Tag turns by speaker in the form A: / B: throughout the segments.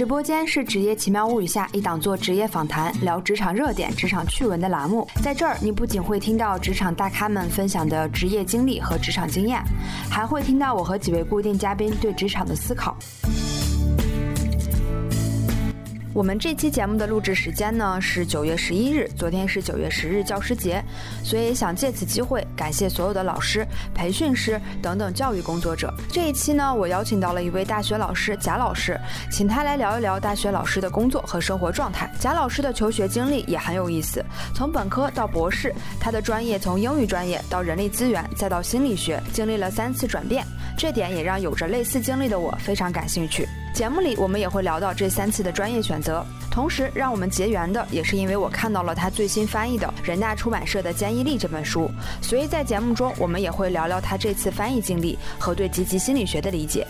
A: 直播间是《职业奇妙物语》下一档做职业访谈、聊职场热点、职场趣闻的栏目。在这儿，你不仅会听到职场大咖们分享的职业经历和职场经验，还会听到我和几位固定嘉宾对职场的思考。我们这期节目的录制时间呢是九月十一日，昨天是九月十日教师节，所以想借此机会感谢所有的老师、培训师等等教育工作者。这一期呢，我邀请到了一位大学老师贾老师，请他来聊一聊大学老师的工作和生活状态。贾老师的求学经历也很有意思，从本科到博士，他的专业从英语专业到人力资源再到心理学，经历了三次转变，这点也让有着类似经历的我非常感兴趣。节目里我们也会聊到这三次的专业选择，同时让我们结缘的也是因为我看到了他最新翻译的人大出版社的《坚毅力》这本书，所以在节目中我们也会聊聊他这次翻译经历和对积极心理学的理解。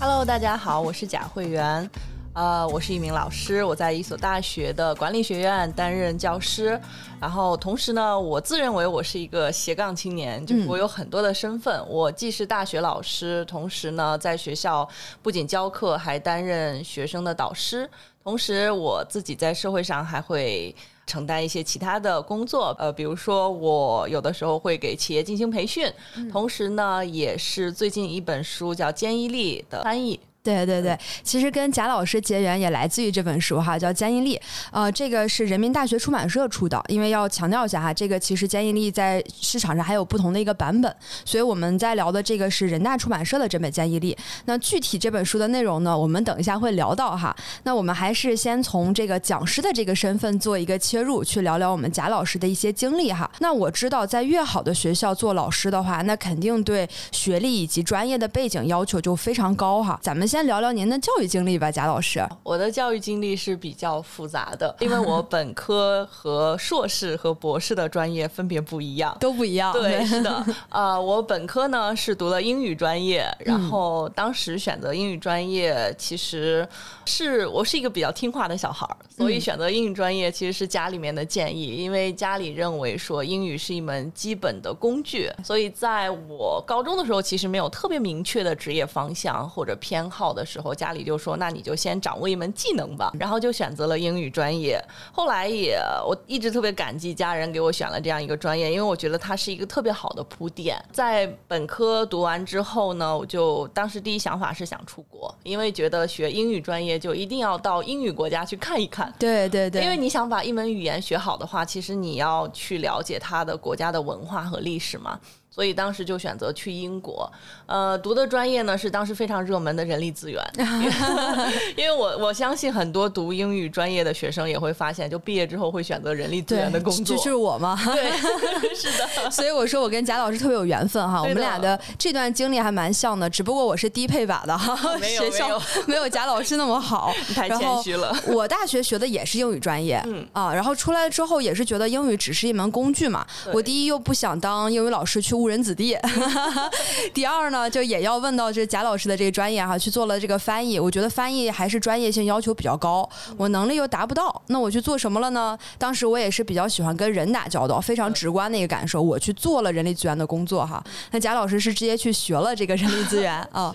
B: Hello，大家好，我是贾慧媛。呃，我是一名老师，我在一所大学的管理学院担任教师。然后同时呢，我自认为我是一个斜杠青年，就是我有很多的身份。我既是大学老师，同时呢，在学校不仅教课，还担任学生的导师。同时，我自己在社会上还会承担一些其他的工作，呃，比如说我有的时候会给企业进行培训，同时呢，也是最近一本书叫《坚毅力》的翻译。
A: 对对对，其实跟贾老师结缘也来自于这本书哈，叫《坚毅力》。呃，这个是人民大学出版社出的。因为要强调一下哈，这个其实《坚毅力》在市场上还有不同的一个版本，所以我们在聊的这个是人大出版社的这本《坚毅力》。那具体这本书的内容呢，我们等一下会聊到哈。那我们还是先从这个讲师的这个身份做一个切入，去聊聊我们贾老师的一些经历哈。那我知道，在越好的学校做老师的话，那肯定对学历以及专业的背景要求就非常高哈。咱们。先聊聊您的教育经历吧，贾老师。
B: 我的教育经历是比较复杂的，因为我本科和硕士和博士的专业分别不一样，
A: 都不一样。
B: 对，是的。呃，我本科呢是读了英语专业，然后当时选择英语专业，其实是我是一个比较听话的小孩儿，所以选择英语专业其实是家里面的建议，因为家里认为说英语是一门基本的工具，所以在我高中的时候其实没有特别明确的职业方向或者偏好。好的时候，家里就说：“那你就先掌握一门技能吧。”然后就选择了英语专业。后来也，我一直特别感激家人给我选了这样一个专业，因为我觉得它是一个特别好的铺垫。在本科读完之后呢，我就当时第一想法是想出国，因为觉得学英语专业就一定要到英语国家去看一看。
A: 对对对，
B: 因为你想把一门语言学好的话，其实你要去了解它的国家的文化和历史嘛。所以当时就选择去英国，呃，读的专业呢是当时非常热门的人力资源，因为我我相信很多读英语专业的学生也会发现，就毕业之后会选择人力资源的工作，
A: 就是我吗？
B: 对，是的。
A: 所以我说我跟贾老师特别有缘分哈，我们俩的这段经历还蛮像的，只不过我是低配版的哈，学校没有贾老师那么好，
B: 太谦虚了。
A: 我大学学的也是英语专业，嗯啊，然后出来之后也是觉得英语只是一门工具嘛，我第一又不想当英语老师去。误人子弟。第二呢，就也要问到这贾老师的这个专业哈，去做了这个翻译。我觉得翻译还是专业性要求比较高，我能力又达不到。那我去做什么了呢？当时我也是比较喜欢跟人打交道，非常直观的一个感受。我去做了人力资源的工作哈。那贾老师是直接去学了这个人力资源啊。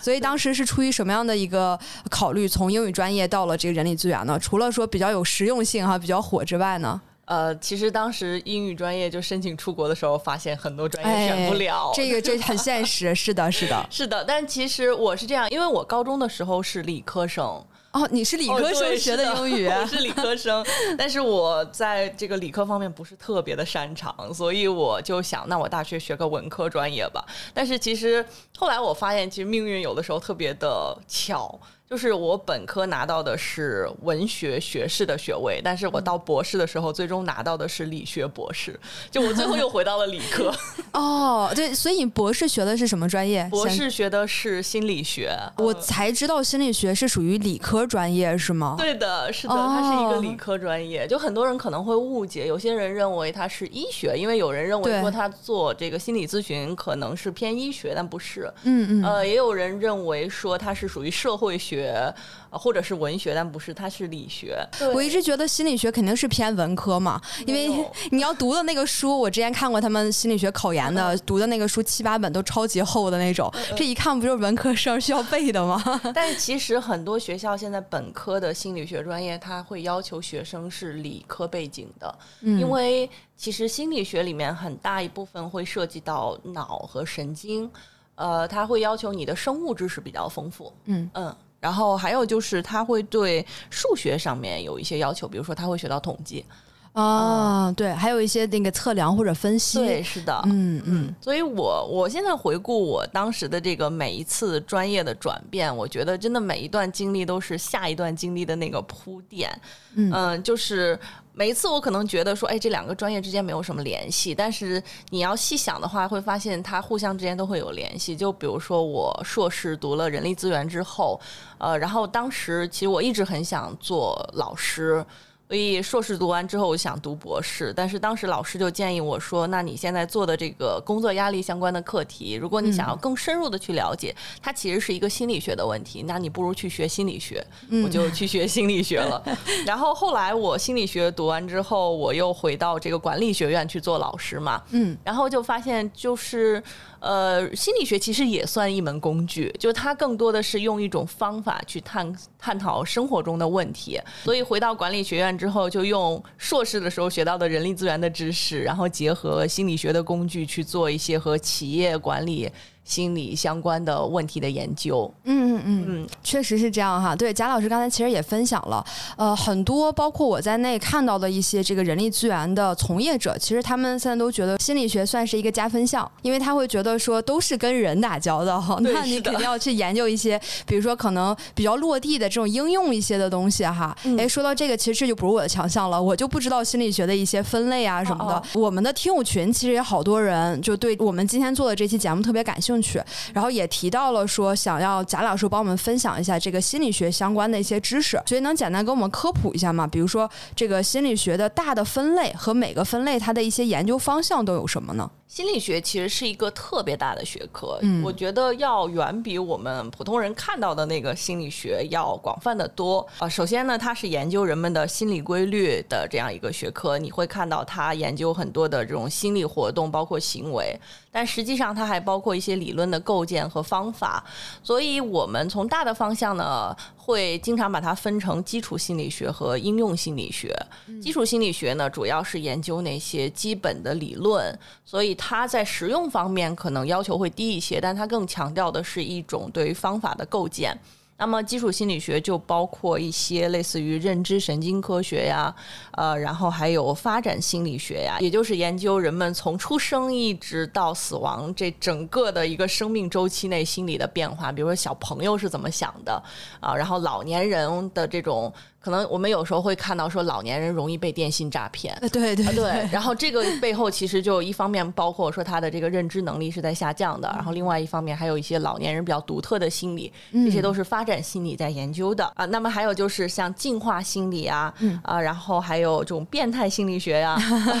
A: 所以当时是出于什么样的一个考虑，从英语专业到了这个人力资源呢？除了说比较有实用性哈，比较火之外呢？
B: 呃，其实当时英语专业就申请出国的时候，发现很多专业选不了。
A: 这个这很现实，是的，是的，
B: 是的。但其实我是这样，因为我高中的时候是理科生。
A: 哦，你是理科生学的英语，
B: 我是理科生，但是我在这个理科方面不是特别的擅长，所以我就想，那我大学学个文科专业吧。但是其实后来我发现，其实命运有的时候特别的巧。就是我本科拿到的是文学学士的学位，但是我到博士的时候，最终拿到的是理学博士。就我最后又回到了理科。
A: 哦，对，所以你博士学的是什么专业？
B: 博士学的是心理学。
A: 我才知道心理学是属于理科专业，是吗？
B: 对的，是的，它是一个理科专业。就很多人可能会误解，有些人认为它是医学，因为有人认为说他做这个心理咨询可能是偏医学，但不是。嗯嗯。呃，也有人认为说它是属于社会学。学或者是文学，但不是，它是理学。
A: 我一直觉得心理学肯定是偏文科嘛，因为 你要读的那个书，我之前看过他们心理学考研的读的那个书，七八本都超级厚的那种，这一看不就是文科生需要背的吗？
B: 但是其实很多学校现在本科的心理学专业，它会要求学生是理科背景的，因为其实心理学里面很大一部分会涉及到脑和神经。呃，他会要求你的生物知识比较丰富，嗯嗯，然后还有就是他会对数学上面有一些要求，比如说他会学到统计，
A: 啊，对，还有一些那个测量或者分析，
B: 对，是的，嗯嗯，所以我我现在回顾我当时的这个每一次专业的转变，我觉得真的每一段经历都是下一段经历的那个铺垫，嗯，就是。每一次我可能觉得说，哎，这两个专业之间没有什么联系，但是你要细想的话，会发现它互相之间都会有联系。就比如说我硕士读了人力资源之后，呃，然后当时其实我一直很想做老师。所以硕士读完之后，我想读博士，但是当时老师就建议我说：“那你现在做的这个工作压力相关的课题，如果你想要更深入的去了解，它其实是一个心理学的问题，那你不如去学心理学。”我就去学心理学了。然后后来我心理学读完之后，我又回到这个管理学院去做老师嘛。嗯，然后就发现就是。呃，心理学其实也算一门工具，就它更多的是用一种方法去探探讨生活中的问题。所以回到管理学院之后，就用硕士的时候学到的人力资源的知识，然后结合心理学的工具去做一些和企业管理。心理相关的问题的研究，
A: 嗯嗯嗯嗯，确实是这样哈。对，贾老师刚才其实也分享了，呃，很多包括我在内看到的一些这个人力资源的从业者，其实他们现在都觉得心理学算是一个加分项，因为他会觉得说都是跟人打交道哈，那你肯定要去研究一些，比如说可能比较落地的这种应用一些的东西哈。哎，说到这个，其实这就不是我的强项了，我就不知道心理学的一些分类啊什么的。我们的听友群其实也好多人就对我们今天做的这期节目特别感兴趣。去，然后也提到了说想要贾老师帮我们分享一下这个心理学相关的一些知识，所以能简单给我们科普一下吗？比如说这个心理学的大的分类和每个分类它的一些研究方向都有什么呢？
B: 心理学其实是一个特别大的学科，我觉得要远比我们普通人看到的那个心理学要广泛的多啊。首先呢，它是研究人们的心理规律的这样一个学科，你会看到它研究很多的这种心理活动，包括行为，但实际上它还包括一些理论的构建和方法。所以我们从大的方向呢。会经常把它分成基础心理学和应用心理学。基础心理学呢，主要是研究那些基本的理论，所以它在实用方面可能要求会低一些，但它更强调的是一种对于方法的构建。那么，基础心理学就包括一些类似于认知神经科学呀，呃，然后还有发展心理学呀，也就是研究人们从出生一直到死亡这整个的一个生命周期内心理的变化，比如说小朋友是怎么想的啊，然后老年人的这种。可能我们有时候会看到说老年人容易被电信诈骗，
A: 对对
B: 对。然后这个背后其实就一方面包括说他的这个认知能力是在下降的，然后另外一方面还有一些老年人比较独特的心理，这些都是发展心理在研究的啊。那么还有就是像进化心理啊，啊，然后还有这种变态心理学呀，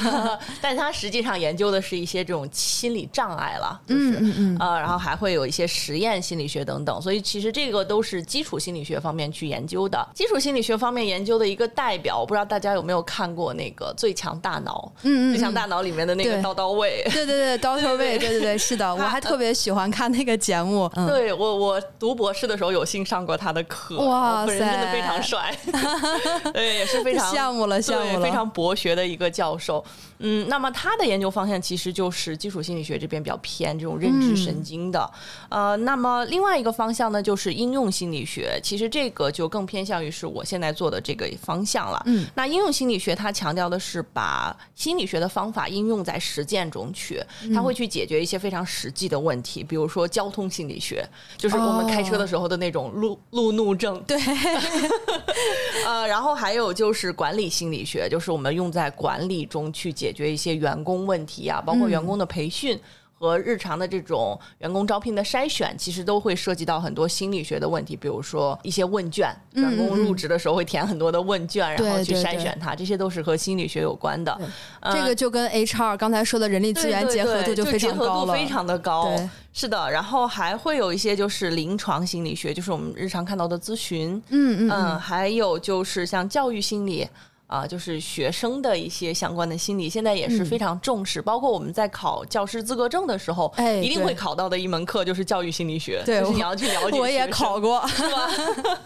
B: 但他实际上研究的是一些这种心理障碍了，就是啊，然后还会有一些实验心理学等等。所以其实这个都是基础心理学方面去研究的，基础心理学方。方面研究的一个代表，我不知道大家有没有看过那个《最强大脑》？嗯嗯，《最强大脑》里面的那个刀刀卫，
A: 对对对，刀刀卫，对对对，是的，我还特别喜欢看那个节目。
B: 对我，我读博士的时候有幸上过他的课，哇塞，真的非常帅，对，也是非常
A: 羡慕了，羡慕了，
B: 非常博学的一个教授。嗯，那么他的研究方向其实就是基础心理学这边比较偏这种认知神经的。呃，那么另外一个方向呢，就是应用心理学，其实这个就更偏向于是我现在。做的这个方向了，嗯，那应用心理学它强调的是把心理学的方法应用在实践中去，它会去解决一些非常实际的问题，比如说交通心理学，就是我们开车的时候的那种路路怒症，
A: 对，
B: 呃，然后还有就是管理心理学，就是我们用在管理中去解决一些员工问题啊，包括员工的培训。和日常的这种员工招聘的筛选，其实都会涉及到很多心理学的问题，比如说一些问卷，员工入职的时候会填很多的问卷，然后去筛选它，这些都是和心理学有关的。
A: 这个就跟 HR 刚才说的人力资源结合度
B: 就
A: 非常高
B: 了，非常的高。是的，然后还会有一些就是临床心理学，就是我们日常看到的咨询，
A: 嗯
B: 嗯，还有就是像教育心理。啊，就是学生的一些相关的心理，现在也是非常重视。包括我们在考教师资格证的时候，
A: 哎，
B: 一定会考到的一门课就是教育心理学。
A: 对，
B: 就是你要去了解。
A: 我也考过，
B: 是吧？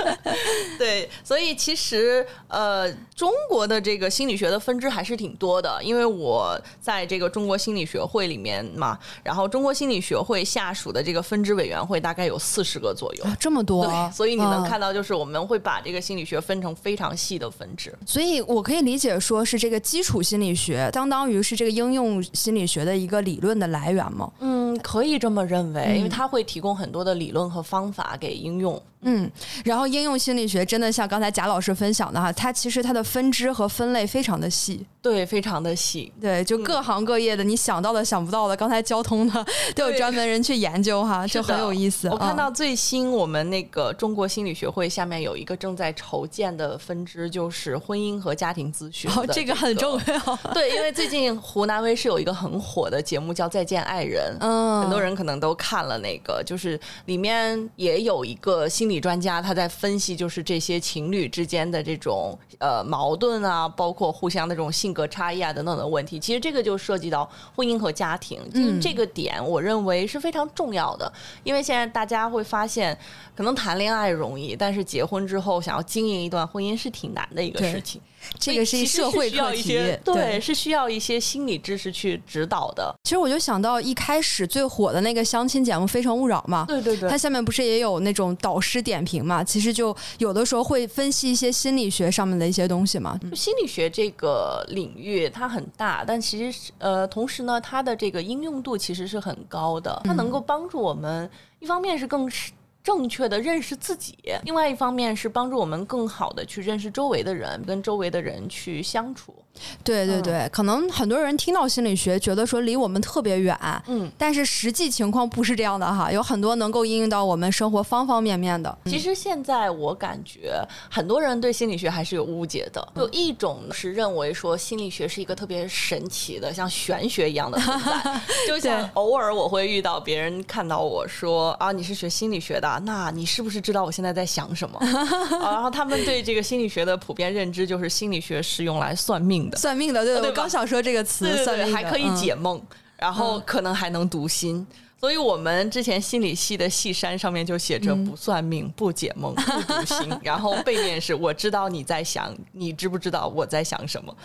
B: 对，所以其实呃，中国的这个心理学的分支还是挺多的。因为我在这个中国心理学会里面嘛，然后中国心理学会下属的这个分支委员会大概有四十个左右，
A: 这么多。
B: 对，所以你能看到，就是我们会把这个心理学分成非常细的分支。
A: 所以。我我可以理解说是这个基础心理学，相当于是这个应用心理学的一个理论的来源吗？
B: 嗯，可以这么认为，因为它会提供很多的理论和方法给应用。
A: 嗯，然后应用心理学真的像刚才贾老师分享的哈，它其实它的分支和分类非常的细，
B: 对，非常的细，
A: 对，就各行各业的，你想到的、想不到的，刚才交通的都有专门人去研究哈，就很有意思。
B: 我看到最新我们那个中国心理学会下面有一个正在筹建的分支，就是婚姻和家庭咨询，
A: 哦，这个很重要。
B: 对，因为最近湖南卫视有一个很火的节目叫《再见爱人》，
A: 嗯，
B: 很多人可能都看了那个，就是里面也有一个心理。专家他在分析，就是这些情侣之间的这种呃矛盾啊，包括互相的这种性格差异啊等等的问题。其实这个就涉及到婚姻和家庭，就这个点，我认为是非常重要的。因为现在大家会发现，可能谈恋爱容易，但是结婚之后想要经营一段婚姻是挺难的一个事情。
A: 这个是一社会课题，
B: 对，是需要一些心理知识去指导的。
A: 其实我就想到一开始最火的那个相亲节目《非诚勿扰》嘛，
B: 对对对，
A: 它下面不是也有那种导师点评嘛？其实就有的时候会分析一些心理学上面的一些东西嘛。
B: 心理学这个领域它很大，但其实呃，同时呢，它的这个应用度其实是很高的，它能够帮助我们，一方面是更是。正确的认识自己，另外一方面是帮助我们更好的去认识周围的人，跟周围的人去相处。
A: 对对对，可能很多人听到心理学，觉得说离我们特别远，
B: 嗯，
A: 但是实际情况不是这样的哈，有很多能够应用到我们生活方方面面的。
B: 其实现在我感觉很多人对心理学还是有误解的，有一种是认为说心理学是一个特别神奇的，像玄学一样的存在。就像偶尔我会遇到别人看到我说啊，你是学心理学的。那你是不是知道我现在在想什么？然后他们对这个心理学的普遍认知就是心理学是用来算命的，
A: 算命的，对，我刚想说这个词，算命
B: 还可以解梦，然后可能还能读心。所以我们之前心理系的系山上面就写着不算命、不解梦、不读心，然后背面是我知道你在想，你知不知道我在想什么？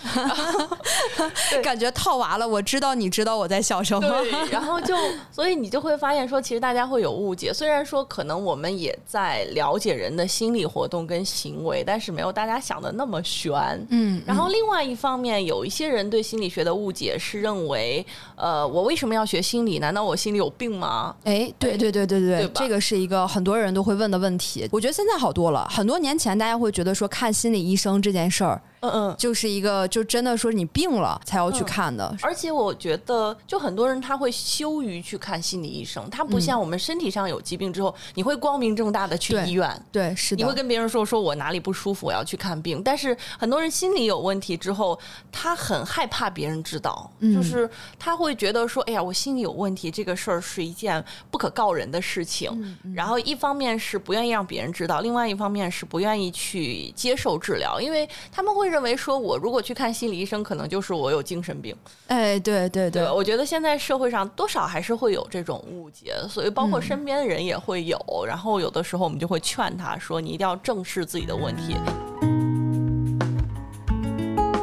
A: 感觉套娃了，我知道你知道我在想什么。
B: 对，然后就 所以你就会发现说，其实大家会有误解。虽然说可能我们也在了解人的心理活动跟行为，但是没有大家想的那么玄。
A: 嗯。
B: 然后另外一方面，有一些人对心理学的误解是认为，呃，我为什么要学心理？难道我心里有病？吗？
A: 哎，对对对对对，这个是一个很多人都会问的问题。我觉得现在好多了，很多年前大家会觉得说看心理医生这件事儿。
B: 嗯嗯，
A: 就是一个，就真的说你病了才要去看的。
B: 而且我觉得，就很多人他会羞于去看心理医生，他不像我们身体上有疾病之后，你会光明正大的去医院。
A: 对，是的。
B: 你会跟别人说，说我哪里不舒服，我要去看病。但是很多人心理有问题之后，他很害怕别人知道，就是他会觉得说，哎呀，我心里有问题，这个事儿是一件不可告人的事情。然后一方面是不愿意让别人知道，另外一方面是不愿意去接受治疗，因为他们会。认为说，我如果去看心理医生，可能就是我有精神病。
A: 哎，对对
B: 对，我觉得现在社会上多少还是会有这种误解，所以包括身边的人也会有。然后有的时候我们就会劝他说：“你一定要正视自己的问题。”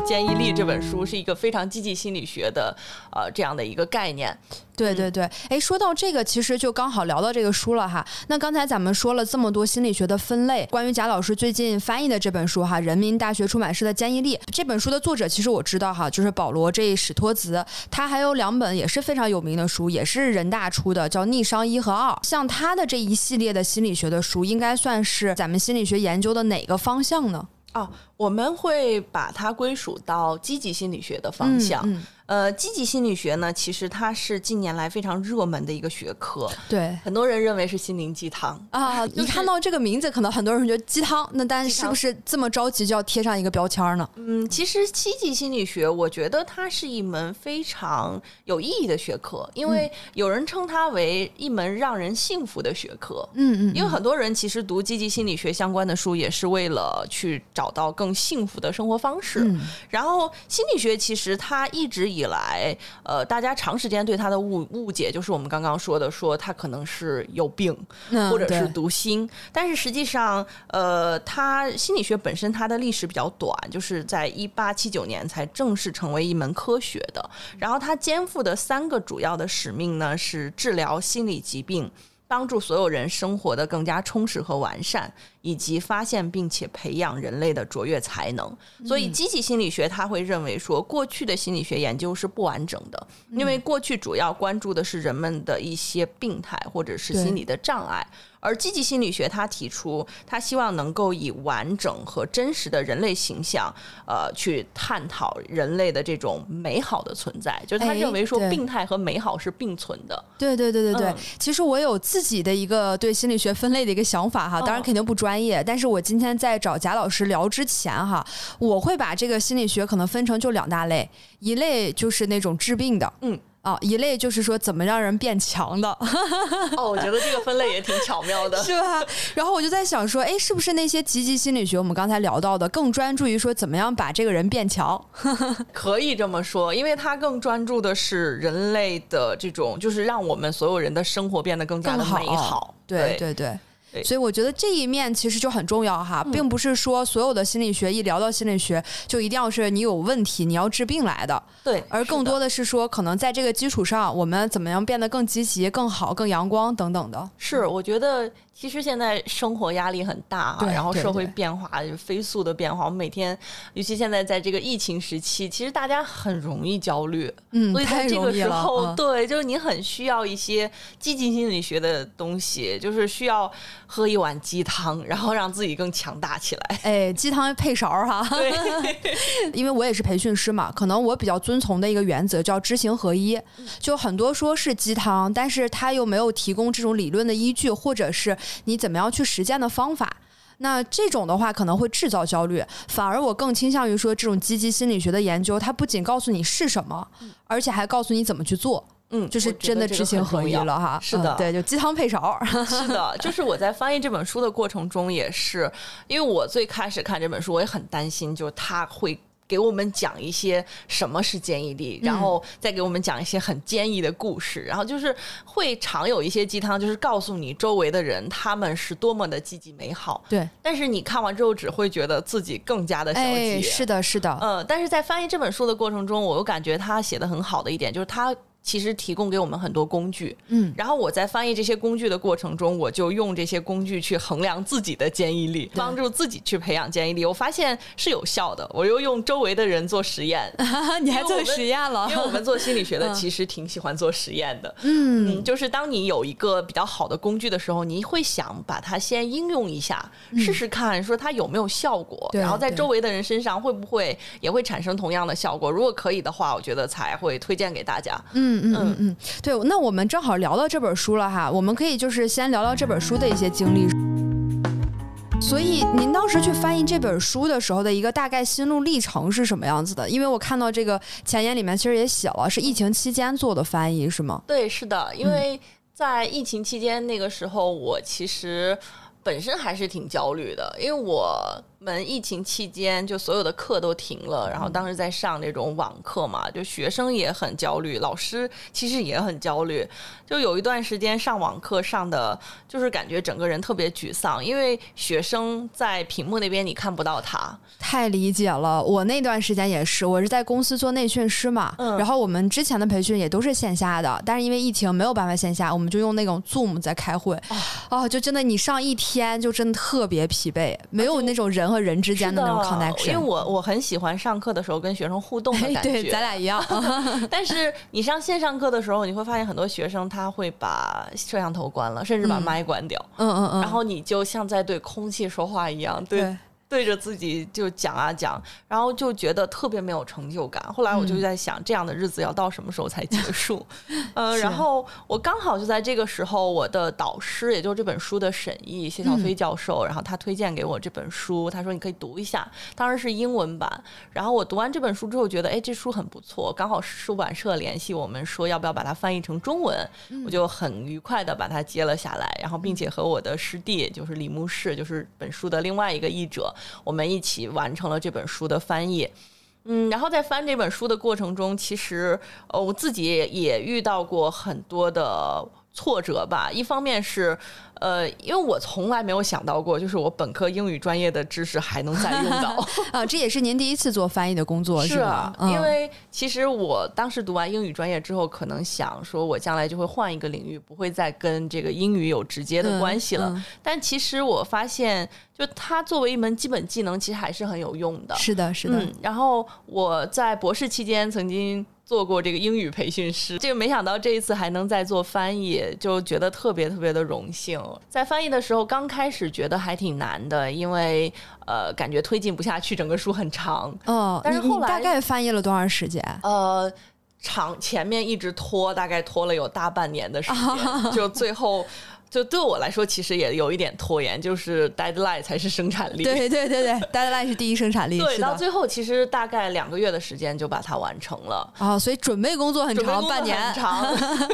B: 建议力这本书是一个非常积极心理学的，呃，这样的一个概念。
A: 对对对，哎，说到这个，其实就刚好聊到这个书了哈。那刚才咱们说了这么多心理学的分类，关于贾老师最近翻译的这本书哈，人民大学出版社的坚毅力这本书的作者，其实我知道哈，就是保罗 J 史托兹，他还有两本也是非常有名的书，也是人大出的，叫《逆商一和二》。像他的这一系列的心理学的书，应该算是咱们心理学研究的哪个方向呢？
B: 哦，我们会把它归属到积极心理学的方向。
A: 嗯嗯
B: 呃，积极心理学呢，其实它是近年来非常热门的一个学科，
A: 对。
B: 很多人认为是心灵鸡汤。
A: 啊，一看到这个名字，可能很多人觉得鸡汤，那但是是不是这么着急就要贴上一个标签呢？
B: 嗯，其实积极心理学，我觉得它是一门非常有意义的学科，因为有人称它为一门让人幸福的学科。
A: 嗯嗯，
B: 因为很多人其实读积极心理学相关的书，也是为了去找到更幸福的生活方式。
A: 嗯
B: 然后心理学其实它一直以来，呃，大家长时间对他的误误解，就是我们刚刚说的，说他可能是有病，
A: 嗯
B: 或者是读心。但是实际上，呃，他心理学本身它的历史比较短，就是在一八七九年才正式成为一门科学的。然后他肩负的三个主要的使命呢，是治疗心理疾病。帮助所有人生活的更加充实和完善，以及发现并且培养人类的卓越才能。所以，积极心理学他会认为说，过去的心理学研究是不完整的，因为过去主要关注的是人们的一些病态或者是心理的障碍。而积极心理学，他提出，他希望能够以完整和真实的人类形象，呃，去探讨人类的这种美好的存在。就是他
A: 哎
B: 认为说，病态和美好是并存的。
A: 对对对对对，
B: 嗯
A: 其实我有自己的一个对心理学分类的一个想法哈，当然
B: 哦
A: 肯定不专业，但是我今天在找贾老师聊之前哈，我会把这个心理学可能分成就两大类，一类就是那种治病的，
B: 嗯。
A: 啊，一类就是说怎么让人变强的，
B: 哦，我觉得这个分类也挺巧妙的。
A: 是吧？然后我就在想说，哎，是不是那些积极心理学我们刚才聊到的，更专注于说怎么样把这个人变强？
B: 可以这么说，因为他更专注的是人类的这种，就是让我们所有人的生活变得更加的美好。
A: 对对对。
B: 对。
A: 所以我觉得这一面其实就很重要哈，
B: 嗯。
A: 并不是说所有的心理学一聊到心理学就一定要是你有问题你要治病来的，
B: 对，
A: 而更多
B: 的
A: 的是说可能在这个基础上，我们怎么样变得更积极、更好、更阳光等等的。
B: 是，我觉得其实现在生活压力很大啊，然后社会变化就是飞速的变化，我们每天，尤其现在在这个疫情时期，其实大家很容易焦虑，
A: 嗯，
B: 所以在这个。时候，
A: 嗯。
B: 对，就是你很需要一些积极心理学的东西，就是需要喝一碗鸡汤，然后让自己更强大起来。
A: 哎，鸡汤配勺儿哈，
B: 对，
A: 因为我也是培训师嘛，可能我比较遵从的一个原则叫知行合一，就很多说是鸡汤，但是他又没有提供这种理论的依据，或者是你怎么样去实践的方法。那这种的话可能会制造焦虑，反而我更倾向于说，这种积极心理学的研究，它不仅告诉你是什么，而且还告诉你怎么去做，
B: 嗯，
A: 就是真的知行合一了哈。
B: 是的
A: 嗯对，就鸡汤配勺儿。
B: 是的，就是我在翻译这本书的过程中，也是因为我最开始看这本书，我也很担心，就是他会。给我们讲一些什么是坚毅力，然后再给我们讲一些很坚毅的故事，然后就是会常有一些鸡汤，就是告诉你周围的人他们是多么的积极美好，
A: 对，
B: 但是你看完之后只会觉得自己更加的消极。
A: 哎，是的，是的，
B: 嗯，但是在翻译这本书的过程中，我又感觉他写的很好的一点，就是他其实提供给我们很多工具，
A: 嗯，
B: 然后我在翻译这些工具的过程中，我就用这些工具去衡量自己的坚毅力，帮助自己去培养坚毅力。我发现是有效的，我又用周围的人做实验，
A: 你还做实验了？
B: 因为我们做心理学的
A: 嗯。
B: 其实挺喜欢做实验的。
A: 嗯。
B: 嗯，就是当你有一个比较好的工具的时候，你会想把它先应用一下，试试看，说它有没有效果，然后在周围的人身上会不会也会产生同样的效果。如果可以的话，我觉得才会推荐给大家。
A: 嗯嗯嗯嗯，对，那我们正好聊到这本书了哈，我们可以就是先聊聊这本书的一些经历。所以您当时去翻译这本书的时候的一个大概心路历程是什么样子的？因为我看到这个前言里面其实也写了，是疫情期间做的翻译是吗？
B: 对，是的，因为在疫情期间那个时候，我其实本身还是挺焦虑的，因为我们疫情期间就所有的课都停了，然后当时在上这种网课嘛，就学生也很焦虑，老师其实也很焦虑，就有一段时间上网课上的就是感觉整个人特别沮丧，因为学生在屏幕那边你看不到他，
A: 太理解了，我那段时间也是，我是在公司做内训师嘛，
B: 嗯。
A: 然后我们之前的培训也都是线下的，但是因为疫情没有办法线下，我们就用那种 Zoom 在开会，哦，就真的你上一天就真的特别疲惫，没有那种人和人之间的那种
B: 是
A: connection。
B: 因为我我很喜欢上课的时候跟学生互动的
A: 哎
B: 感觉，
A: 对，咱俩一样。
B: 但是你上线上课的时候，你会发现很多学生他会把摄像头关了，甚至把
A: 嗯。
B: 麦关掉，
A: 嗯嗯嗯，
B: 然后你就像在对空气说话一样，对
A: 对
B: 对着自己就讲啊讲，然后就觉得特别没有成就感。后来我就在想，这样的日子要到什么时候才结 束？呃，然后我刚好就在这个时候，我的导师，也就是这本书的审译谢小飞教授，然后他推荐给我这本书，他说你可以读一下，当然是英文版。然后我读完这本书之后，觉得哎，这书很不错，刚好出版社联系我们说要不要把它翻译成中文，我就很愉快的把它接了下来，然后并且和我的师弟就是李牧士，就是本书的另外一个译者，我们一起完成了这本书的翻译。嗯，然后在翻这本书的过程中，其实呃我自己也遇到过很多的挫折吧。一方面是呃，因为我从来没有想到过，就是我本科英语专业的知识还能再用到
A: 啊。这也是您第一次做翻译的工作是
B: 吧？因为其实我当时读完英语专业之后，可能想说我将来就会换一个领域，不会再跟这个英语有直接的关系了。但其实我发现，就它作为一门基本技能，其实还是很有用的。
A: 是的，是的。
B: 然后我在博士期间曾经。做过这个英语培训师，这个没想到这一次还能再做翻译，就觉得特别特别的荣幸。在翻译的时候，刚开始觉得还挺难的，因为呃，感觉推进不下去，整个书很长。
A: 嗯，
B: 但是后来
A: 大概翻译了多长时间？
B: 呃，长前面一直拖，大概拖了有大半年的时间，就最后。就对我来说，其实也有一点拖延，就是 deadline 才是生产力。
A: 对对对对，deadline 是第一生产力。
B: 对，到最后其实大概两个月的时间就把它完成了。
A: 啊，所以准备工作很长，半年
B: 长，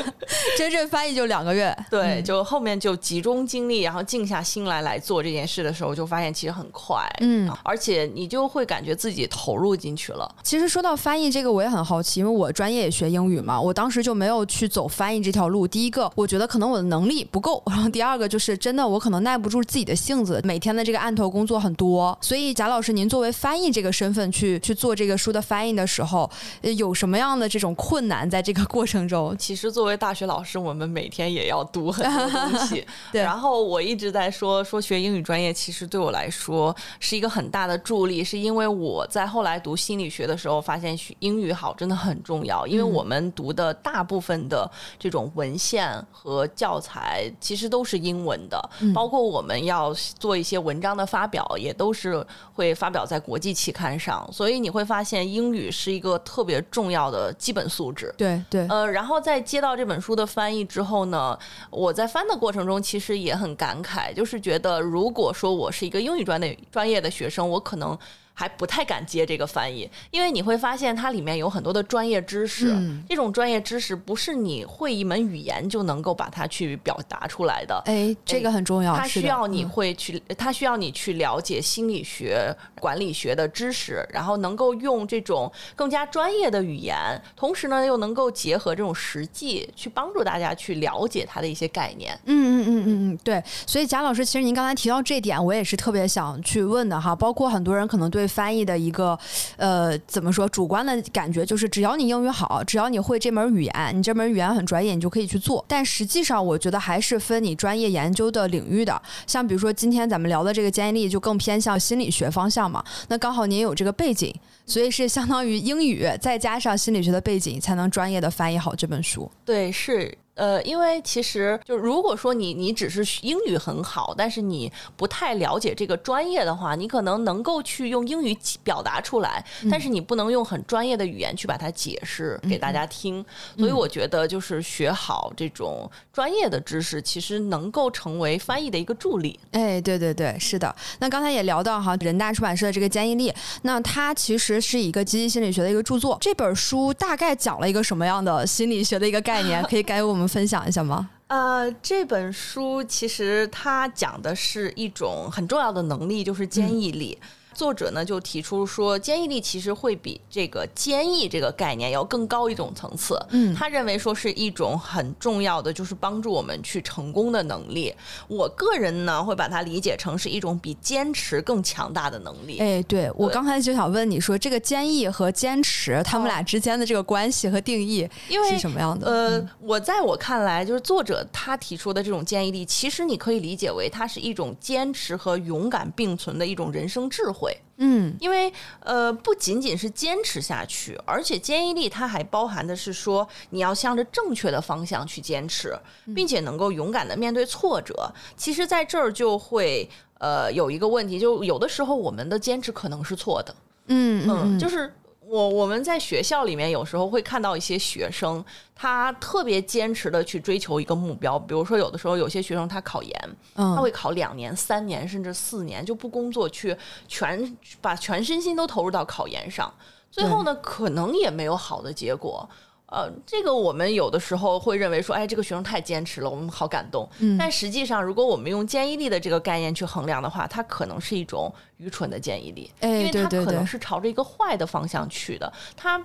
A: 真正翻译就两个月。
B: 对，就后面就集中精力，然后静下心来来做这件事的时候，就发现其实很快。嗯，而且你就会感觉自己投入进去了。
A: 其实说到翻译这个，我也很好奇，因为我专业也学英语嘛，我当时就没有去走翻译这条路。第一个，我觉得可能我的能力不够。然后第二个就是真的，我可能耐不住自己的性子，每天的这个案头工作很多，所以贾老师，您作为翻译这个身份去去做这个书的翻译的时候，有什么样的这种困难在这个过程中？
B: 其实作为大学老师，我们每天也要读很多东西。
A: 对。
B: 然后我一直在说说学英语专业，其实对我来说是一个很大的助力，是因为我在后来读心理学的时候，发现学英语好真的很重要，因为我们读的大部分的这种文献和教材。其实都是英文的，包括我们要做一些文章的发表，也都是会发表在国际期刊上。所以你会发现，英语是一个特别重要的基本素质。
A: 对对。
B: 呃，然后在接到这本书的翻译之后呢，我在翻的过程中其实也很感慨，就是觉得如果说我是一个英语专业专业的学生，我可能。还不太敢接这个翻译，因为你会发现它里面有很多的专业知识，这种专业知识不是你会一门语言就能够把它去表达出来的。
A: 哎，这个很重要，
B: 它需要你会去，它需要你去了解心理学、管理学的知识，然后能够用这种更加专业的语言，同时呢又能够结合这种实际去帮助大家去了解它的一些概念。
A: 嗯嗯嗯嗯嗯，对。所以贾老师，其实您刚才提到这点，我也是特别想去问的哈，包括很多人可能对。对翻译的一个呃，怎么说主观的感觉就是，只要你英语好，只要你会这门语言，你这门语言很专业，你就可以去做。但实际上，我觉得还是分你专业研究的领域的。像比如说今天咱们聊的这个建议力，就更偏向心理学方向嘛。那刚好您有这个背景，所以是相当于英语再加上心理学的背景，才能专业的翻译好这本书。
B: 对，是。呃，因为其实就如果说你你只是英语很好，但是你不太了解这个专业的话，你可能能够去用英语表达出来，但是你不能用很专业的语言去把它解释给大家听。所以我觉得就是学好这种专业的知识，其实能够成为翻译的一个助力。
A: 哎，对对对，是的。那刚才也聊到哈，人大出版社的这个坚毅力，那它其实是一个积极心理学的一个著作。这本书大概讲了一个什么样的心理学的一个概念？可以给我们。分享一下吗？
B: 呃，这本书其实它讲的是一种很重要的能力，就是坚毅力。作者呢就提出说，坚毅力其实会比这个坚毅这个概念要更高一种层次。嗯，他认为说是一种很重要的，就是帮助我们去成功的能力。我个人呢会把它理解成是一种比坚持更强大的能力。
A: 哎，对我刚才就想问你说，这个坚毅和坚持，他们俩之间的这个关系和定义是什么样的？
B: 呃，我在我看来，就是作者他提出的这种坚毅力，其实你可以理解为它是一种坚持和勇敢并存的一种人生智慧。会，
A: 嗯，
B: 因为呃，不仅仅是坚持下去，而且坚毅力它还包含的是说，你要向着正确的方向去坚持，并且能够勇敢的面对挫折。其实，在这儿就会。呃有一个问题，就有的时候我们的坚持可能是错的。
A: 嗯
B: 嗯，就是我我们在学校里面有时候会看到一些学生，他特别坚持的去追求一个目标，比如说有的时候有些学生他考研，
A: 嗯
B: 他会考两年、三年甚至四年就不工作，去全把全身心都投入到考研上，最后呢可能也没有好的结果。呃，这个我们有的时候会认为说，哎，这个学生太坚持了，我们好感动。
A: 嗯。
B: 但实际上，如果我们用坚毅力的这个概念去衡量的话，它可能是一种愚蠢的坚毅力，
A: 哎
B: 因为它
A: 对对对
B: 可能是朝着一个坏的方向去的，它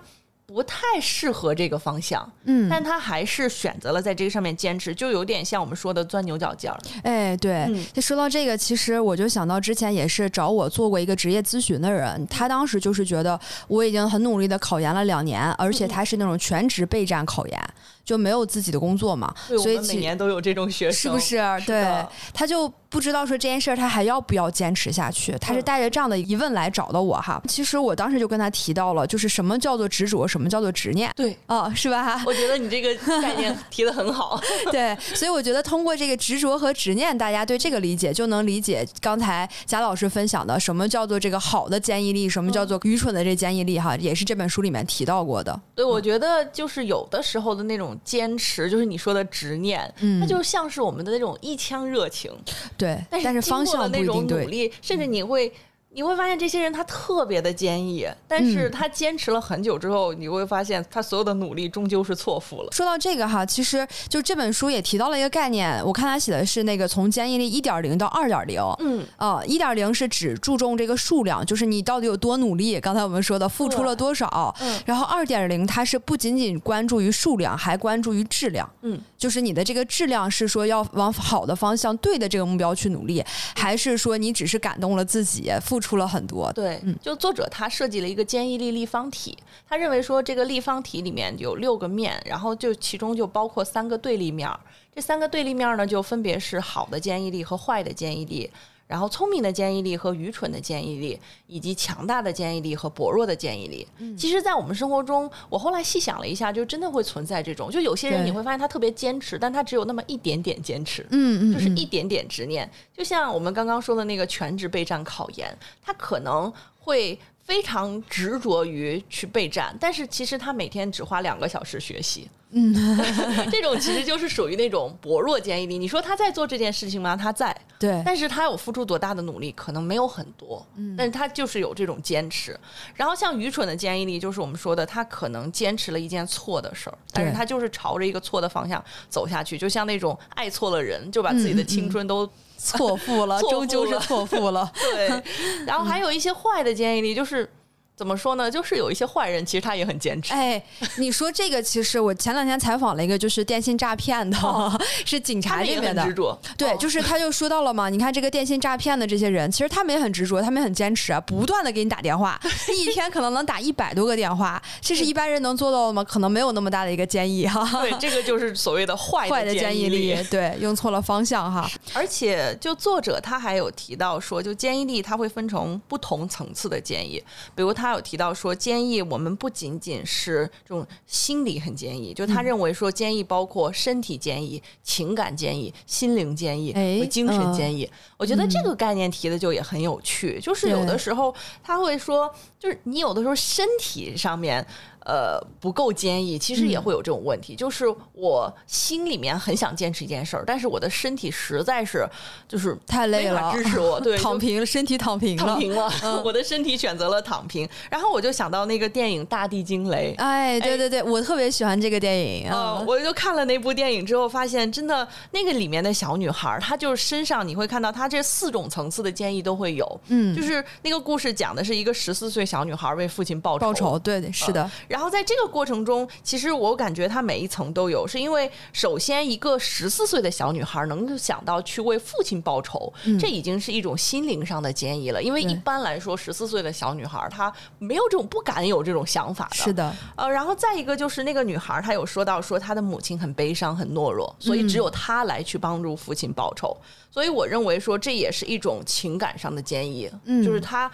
B: 不太适合这个方向。
A: 嗯，
B: 但他还是选择了在这个上面坚持，就有点像我们说的钻牛角尖儿。
A: 哎，对，
B: 嗯
A: 就说到这个，其实我就想到之前也是找我做过一个职业咨询的人，他当时就是觉得我已经很努力的考研了两年，而且他是那种全职备战考研，就没有自己的工作嘛，所以每
B: 年都有这种学生，
A: 是不是？
B: 的
A: 对，他就不知道说这件事儿他还要不要坚持下去，他是
B: 嗯
A: 带着这样的疑问来找的我哈。其实我当时就跟他提到了，就是什么叫做执着，什么叫做执念。
B: 对，
A: 啊、是吧？
B: 我觉得你这个概念提的很好。
A: 对，所以我觉得通过这个执着和执念，大家对这个理解就能理解刚才贾老师分享的什么叫做这个好的坚毅力，什么叫做愚蠢的这坚毅力哈，也是这本书里面提到过的。
B: 对，我觉得就是有的时候的那种坚持，就是你说的执念，
A: 嗯
B: 它就像是我们的那种一腔热情，
A: 对，
B: 但
A: 但是
B: 经过了
A: 方向
B: 那种努。力，甚至你会。你会发现这些人他特别的坚毅，但是
A: 嗯
B: 他坚持了很久之后，你会发现他所有的努力终究是错付了。
A: 说到这个哈，其实就这本书也提到了一个概念，我看他写的是那个从坚毅力一点零到二点零。
B: 嗯，
A: 啊，一点零是只注重这个数量，就是你到底有多努力。刚才我们说的付出了多少。
B: 嗯
A: 然后二点零它是不仅仅关注于数量，还关注于质量。
B: 嗯，
A: 就是你的这个质量是说要往好的方向、对的这个目标去努力，还是说你只是感动了自己，付出了很多？
B: 对，
A: 嗯
B: 就作者他设计了一个坚毅力立方体，他认为说这个立方体里面有六个面，然后就其中就包括三个对立面儿，这三个对立面儿呢就分别是好的坚毅力和坏的坚毅力。然后，聪明的坚毅力和愚蠢的坚毅力，以及强大的坚毅力和薄弱的坚毅力，
A: 嗯
B: 其实，在我们生活中，我后来细想了一下，就真的会存在这种。就有些人你会发现他特别坚持，但他只有那么一点点坚持。
A: 嗯嗯，
B: 就是
A: 嗯
B: 一点点执念。就像我们刚刚说的那个全职备战考研，他可能会非常执着于去备战，但是其实他每天只花两个小时学习。
A: 嗯，
B: 这种其实就是属于那种薄弱坚毅力。你说他在做这件事情吗？他在，
A: 对，
B: 但是他有付出多大的努力，可能没有很多，
A: 嗯
B: 但是他就是有这种坚持。然后像愚蠢的坚毅力，就是我们说的，他可能坚持了一件错的事儿，但是他就是朝着一个错的方向走下去，就像那种爱错了人，就把自己的青春都
A: 错付了，终究是错付了。
B: 对。然后还有一些坏的建议，你，就是怎么说呢？就是有一些坏人，其实他也很坚持。
A: 哎，你说这个，其实我前两天采访了一个就是电信诈骗的，是警察这边的
B: 执。着，
A: 对，
B: 哦
A: 就是他就说到了嘛，你看这个电信诈骗的这些人，其实他们也很执着，他们也很坚持啊，不断的给你打电话，一天可能能打一百多个电话，这是一般人能做到的吗？可能没有那么大的一个坚毅哈。
B: 对，这个就是所谓的坏
A: 坏的
B: 坚毅
A: 坚毅力，对，用错了方向哈。
B: 而且，就作者他还有提到说，就坚毅力它会分成不同层次的坚毅，比如他有提到说，坚毅我们不仅仅是这种心理很坚毅，就他认为说坚毅包括身体坚毅、情感坚毅、心灵坚毅
A: 哎
B: 和精神
A: 嗯
B: 坚毅。我觉得这个概念提的就也很有趣，就是有的时候他会说，就是你有的时候身体上面。呃，不够坚毅，其实也
A: 嗯
B: 会有这种问题。就是我心里面很想坚持一件事儿，但是我的身体实在是就是
A: 太累了
B: 支持我，对，
A: 躺平了，身体躺平了，
B: 躺平了，
A: 嗯
B: 我的身体选择了躺平。然后我就想到那个电影《大地惊雷》。
A: 哎，对对对，我特别喜欢这个电影
B: 呃，
A: 啊。
B: 我就看了那部电影之后，发现真的那个里面的小女孩儿，她就是身上你会看到她这四种层次的坚毅都会有。
A: 嗯
B: 就是那个故事讲的是一个十四岁小女孩为父亲报仇，
A: 报仇，对对是的，
B: 然后在这个过程中，其实我感觉她每一层都有，是因为首先一个十四岁的小女孩能够想到去为父亲报仇，这已经是一种心灵上的坚毅了。因为一般来说，十四岁的小女孩她没有这种不敢有这种想法的。
A: 是的，
B: 呃，然后再一个就是那个女孩，她有说到说她的母亲很悲伤、很懦弱，所以只有她来去帮助父亲报仇。所以我认为说这也是一种情感上的坚毅，
A: 嗯
B: 就是她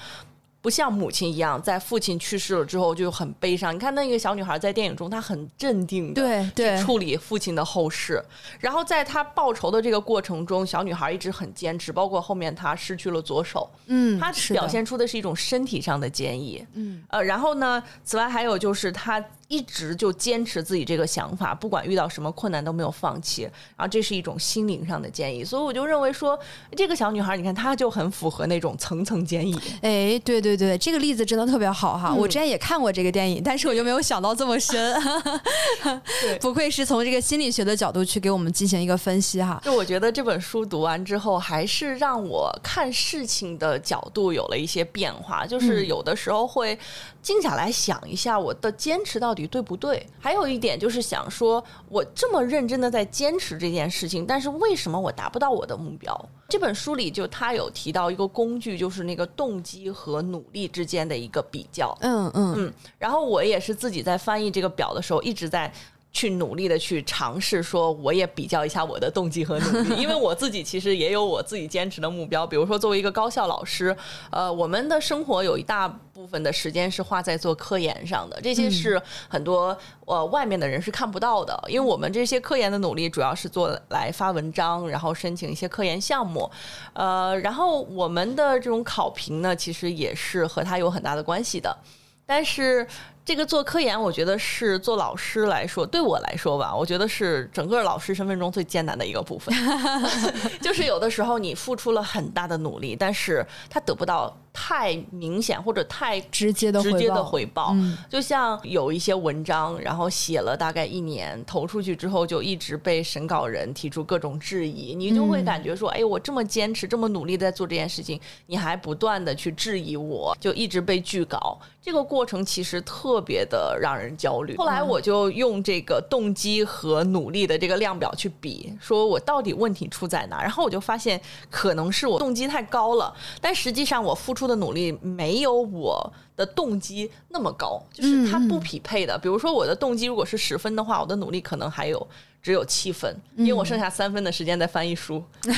B: 不像母亲一样，在父亲去世了之后就很悲伤。你看那个小女孩在电影中，她很镇定的
A: 对对。
B: 去处理父亲的后事，然后在她报仇的这个过程中，小女孩一直很坚持，包括后面她失去了左手，
A: 嗯，
B: 她表现出的是一种身体上的坚毅。
A: 嗯。
B: 呃，然后呢，此外还有就是她一直就坚持自己这个想法，不管遇到什么困难都没有放弃，然后这是一种心灵上的坚毅。所以我就认为说，这个小女孩，你看她就很符合那种层层坚毅。
A: 哎，对对对，这个例子真的特别好哈！
B: 嗯
A: 我之前也看过这个电影，但是我就没有想到这么深。
B: 对
A: 不愧是从这个心理学的角度去给我们进行一个分析哈。
B: 就我觉得这本书读完之后，还是让我看事情的角度有了一些变化。就是有的时候会静下来想一下，我的坚持到底对不对？还有一点就是想说，我这么认真的在坚持这件事情，但是为什么我达不到我的目标？这本书里就他有提到一个工具，就是那个动机和努力之间的一个比较。
A: 嗯嗯
B: 嗯，然后我也是自己在翻译这个表的时候，一直在去努力的去尝试，说我也比较一下我的动机和努力，因为我自己其实也有我自己坚持的目标，比如说作为一个高校老师，呃，我们的生活有一大部分的时间是花在做科研上的，这些是很多呃外面的人是看不到的，因为我们这些科研的努力主要是做来发文章，然后申请一些科研项目，呃，然后我们的这种考评呢，其实也是和它有很大的关系的。但是这个做科研，我觉得是做老师来说，对我来说吧，我觉得是整个老师身份中最艰难的一个部分。就是有的时候你付出了很大的努力，但是他得不到太明显或者太
A: 直接的
B: 直接的回报。
A: 嗯
B: 就像有一些文章，然后写了大概一年，投出去之后就一直被审稿人提出各种质疑，你就会
A: 嗯
B: 感觉说，哎，我这么坚持，这么努力在做这件事情，你还不断的去质疑我，就一直被拒稿。这个过程其实特别的让人焦虑。后来我就用这个动机和努力的这个量表去比，说我到底问题出在哪？然后我就发现，可能是我动机太高了，但实际上我付出的努力没有我的动机那么高，就是它不匹配的。比如说我的动机如果是十分的话，我的努力可能还有只有七分，因为我剩下三分的时间在翻译书。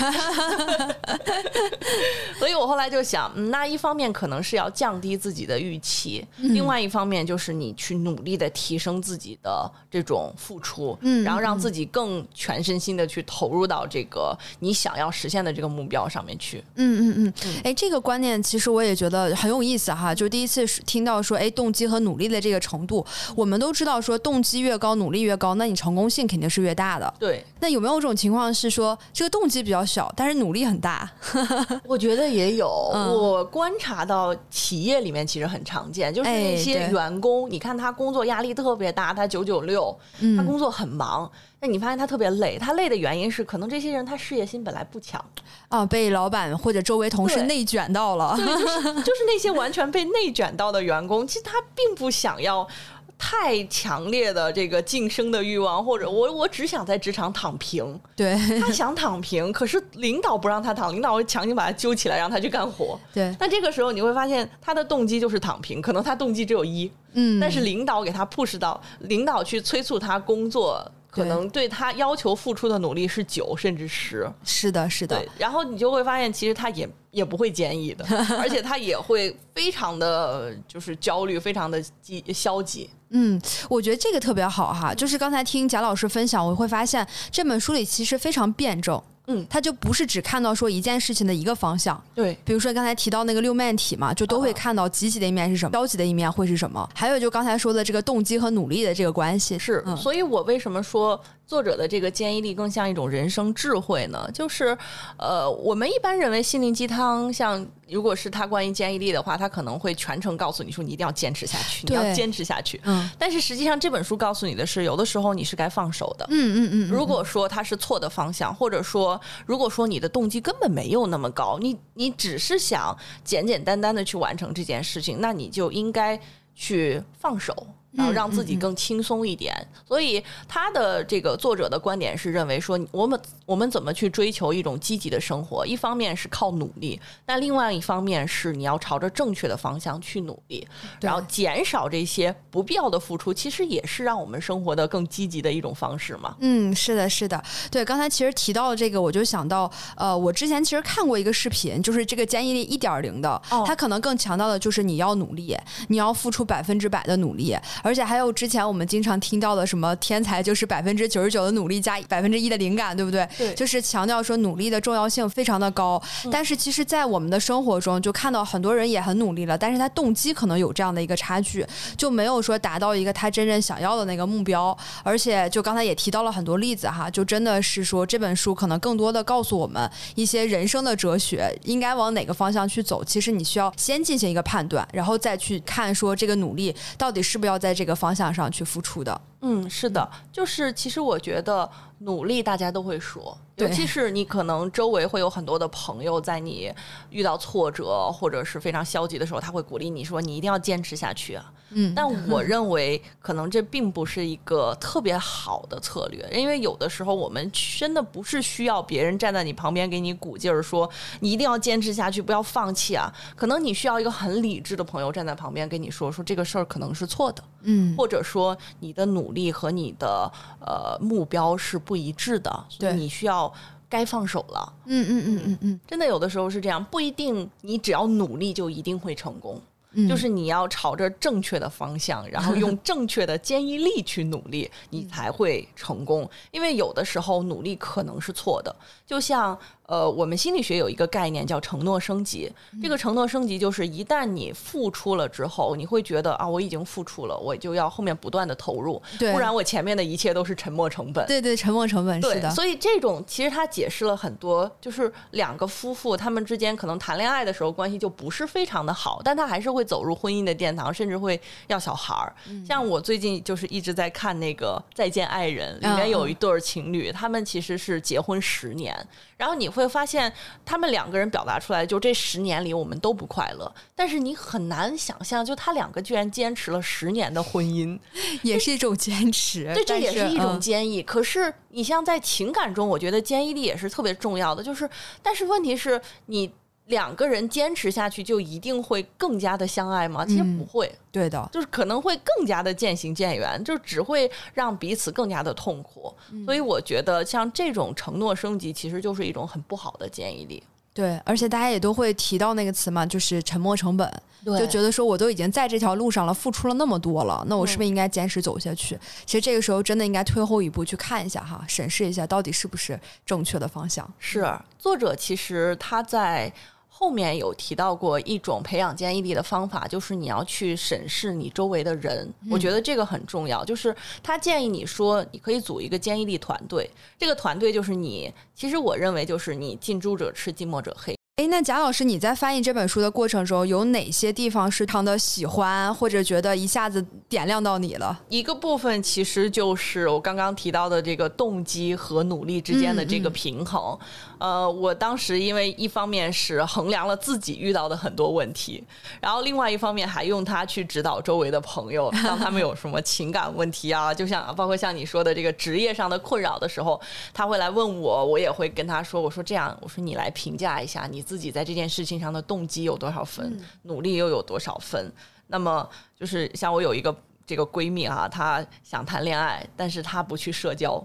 B: 所以我后来就想，嗯，那一方面可能是要降低自己的预期，另外一方面就是你去努力的提升自己的这种付出，
A: 嗯
B: 然后让自己更全身心的去投入到这个你想要实现的这个目标上面去。
A: 嗯嗯嗯，哎，这个观念其实我也觉得很有意思哈。就第一次听到说，哎，动机和努力的这个程度，我们都知道说，动机越高，努力越高，那你成功性肯定是越大的。
B: 对，
A: 那有没有一种情况是说，这个动机比较小，但是努力很大？
B: 我觉得也有，
A: 嗯
B: 我观察到企业里面其实很常见，就是
A: 哎
B: 那些员工，你看他工作压力特别大，他九九六，
A: 嗯
B: 他工作很忙，那你发现他特别累，他累的原因是可能这些人他事业心本来不强，
A: 啊，被老板或者周围同事内卷到了。
B: 对，就是就是那些完全被内卷到的员工，其实他并不想要。太强烈的这个晋升的欲望，或者我我只想在职场躺平，
A: 对。
B: 他想躺平，可是领导不让他躺，领导会强行把他揪起来让他去干活。
A: 对，
B: 那这个时候你会发现，他的动机就是躺平，可能他动机只有一，
A: 嗯，
B: 但是领导给他 push 到，领导去催促他工作，可能对他要求付出的努力是九甚至十。
A: 是的，是的，，
B: 然后你就会发现，其实他也也不会坚毅的，而且他也会非常的就是焦虑，非常的积消极。
A: 嗯，我觉得这个特别好哈。就是刚才听贾老师分享，我会发现这本书里其实非常辩证。
B: 嗯
A: 他就不是只看到说一件事情的一个方向，
B: 对，
A: 比如说刚才提到那个六面体嘛，就都会看到积极的一面是什么，消极的一面会是什么。还有就刚才说的这个动机和努力的这个关系，
B: 是，
A: 嗯。
B: 所以我为什么说作者的这个坚毅力更像一种人生智慧呢？就是，呃，我们一般认为心灵鸡汤，像如果是他关于坚毅力的话，他可能会全程告诉你说你一定要坚持下去，你要坚持下去。
A: 嗯
B: 但是实际上这本书告诉你的是，有的时候你是该放手的。
A: 嗯嗯嗯，
B: 如果说它是错的方向，或者说，如果说你的动机根本没有那么高，你你只是想简简单单的去完成这件事情，那你就应该去放手。然后让自己更轻松一点。所以他的这个作者的观点是认为说，我们我们怎么去追求一种积极的生活？一方面是靠努力，那另外一方面是你要朝着正确的方向去努力，然后减少这些不必要的付出，其实也是让我们生活的更积极的一种方式嘛。
A: 嗯，是的，是的，对。刚才其实提到这个，我就想到，呃，我之前其实看过一个视频，就是这个坚毅力一点零的，他可能更强调的就是你要努力，你要付出百分之百的努力，而且还有之前我们经常听到的什么天才就是百分之九十九的努力加百分之一的灵感，对不对？
B: 对，
A: 就是强调说努力的重要性非常的高。但是其实，在我们的生活中，就看到很多人也很努力了，但是他动机可能有这样的一个差距，就没有说达到一个他真正想要的那个目标。而且，就刚才也提到了很多例子哈，就真的是说这本书可能更多的告诉我们一些人生的哲学，应该往哪个方向去走。其实你需要先进行一个判断，然后再去看说这个努力到底是不是要在这个方向上去付出的。
B: 嗯，是的，就是其实我觉得努力大家都会说，尤其是你可能周围会有很多的朋友，在你遇到挫折或者是非常消极的时候，他会鼓励你说你一定要坚持下去啊。
A: 嗯，
B: 但 我认为可能这并不是一个特别好的策略，因为有的时候我们真的不是需要别人站在你旁边给你鼓劲儿，说你一定要坚持下去，不要放弃啊。可能你需要一个很理智的朋友站在旁边跟你说，说这个事儿可能是错的，
A: 嗯，
B: 或者说你的努力和你的呃目标是不一致的，所以你需要该放手了。
A: 嗯嗯嗯嗯嗯，
B: 真的有的时候是这样，不一定你只要努力就一定会成功。就是你要朝着正确的方向，然后用正确的坚毅力去努力，你才会成功。因为有的时候努力可能是错的，就像。呃，我们心理学有一个概念叫承诺升级。这个承诺升级就是，一旦你付出了之后，你会觉得啊，我已经付出了，我就要后面不断的投入，不然我前面的一切都是沉没成本。
A: 对对，沉没成本是的。
B: 所以这种其实它解释了很多，就是两个夫妇他们之间可能谈恋爱的时候关系就不是非常的好，但他还是会走入婚姻的殿堂，甚至会要小孩儿。像我最近就是一直在看那个《再见爱人》，里面有一对情侣，他们其实是结婚十年。然后你会发现，他们两个人表达出来，就这十年里我们都不快乐。但是你很难想象，就他两个居然坚持了十年的婚姻，
A: 也是一种坚持。
B: 对，这也是一种坚毅。可是你像在情感中，我觉得坚毅力也是特别重要的。就是，但是问题是你。两个人坚持下去，就一定会更加的相爱吗？其实不会，
A: 对的，
B: 就是可能会更加的渐行渐远，就只会让彼此更加的痛苦。所以我觉得像这种承诺升级，其实就是一种很不好的建议力。
A: 对，而且大家也都会提到那个词嘛，就是沉没成本，就觉得说我都已经在这条路上了，付出了那么多了，那我是不是应该坚持走下去？其实这个时候真的应该退后一步去看一下哈，审视一下到底是不是正确的方向。
B: 是作者其实他在。后面有提到过一种培养坚毅力的方法，就是你要去审视你周围的人。我觉得这个很重要。就是他建议你说，你可以组一个坚毅力团队。这个团队就是你，其实我认为就是你近朱者赤，近墨者黑。
A: 哎，那贾老师，你在翻译这本书的过程中，有哪些地方是常的喜欢，或者觉得一下子点亮到你了？
B: 一个部分其实就是我刚刚提到的这个动机和努力之间的这个平衡。呃，我当时因为一方面是衡量了自己遇到的很多问题，然后另外一方面还用它去指导周围的朋友，当他们有什么情感问题啊，就像包括像你说的这个职业上的困扰的时候，他会来问我，我也会跟他说，我说这样，我说你来评价一下你自己在这件事情上的动机有多少分，努力又有多少分。那么就是像我有一个这个闺蜜啊，她想谈恋爱，但是她不去社交。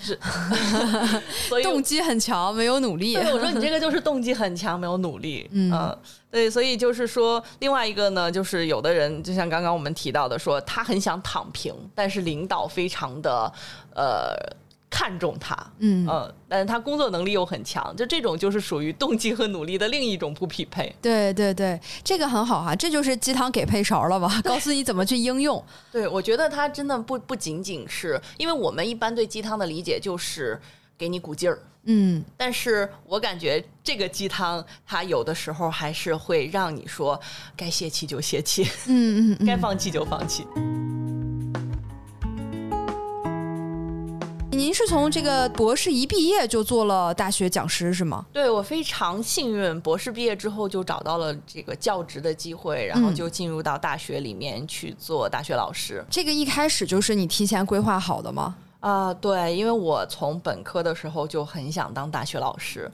B: 是，所以
A: 动机很强，没有努力。
B: 我说你这个就是动机很强，没有努力。嗯，对，所以就是说，另外一个呢，就是有的人就像刚刚我们提到的，说他很想躺平，但是领导非常的呃。看重他，嗯嗯，但是他工作能力又很强，就这种就是属于动机和努力的另一种不匹配。
A: 对对对，这个很好哈，这就是鸡汤给配勺了吧？告诉你怎么去应用。
B: 对，我觉得他真的不不仅仅是，因为我们一般对鸡汤的理解就是给你鼓劲儿，
A: 嗯，
B: 但是我感觉这个鸡汤它有的时候还是会让你说该泄气就泄气，
A: 嗯嗯，
B: 该放弃就放弃。
A: 您是从这个博士一毕业就做了大学讲师是吗？
B: 对我非常幸运，博士毕业之后就找到了这个教职的机会，然后就进入到大学里面去做大学老师。
A: 这个一开始就是你提前规划好的吗？
B: 啊，对，因为我从本科的时候就很想当大学老师，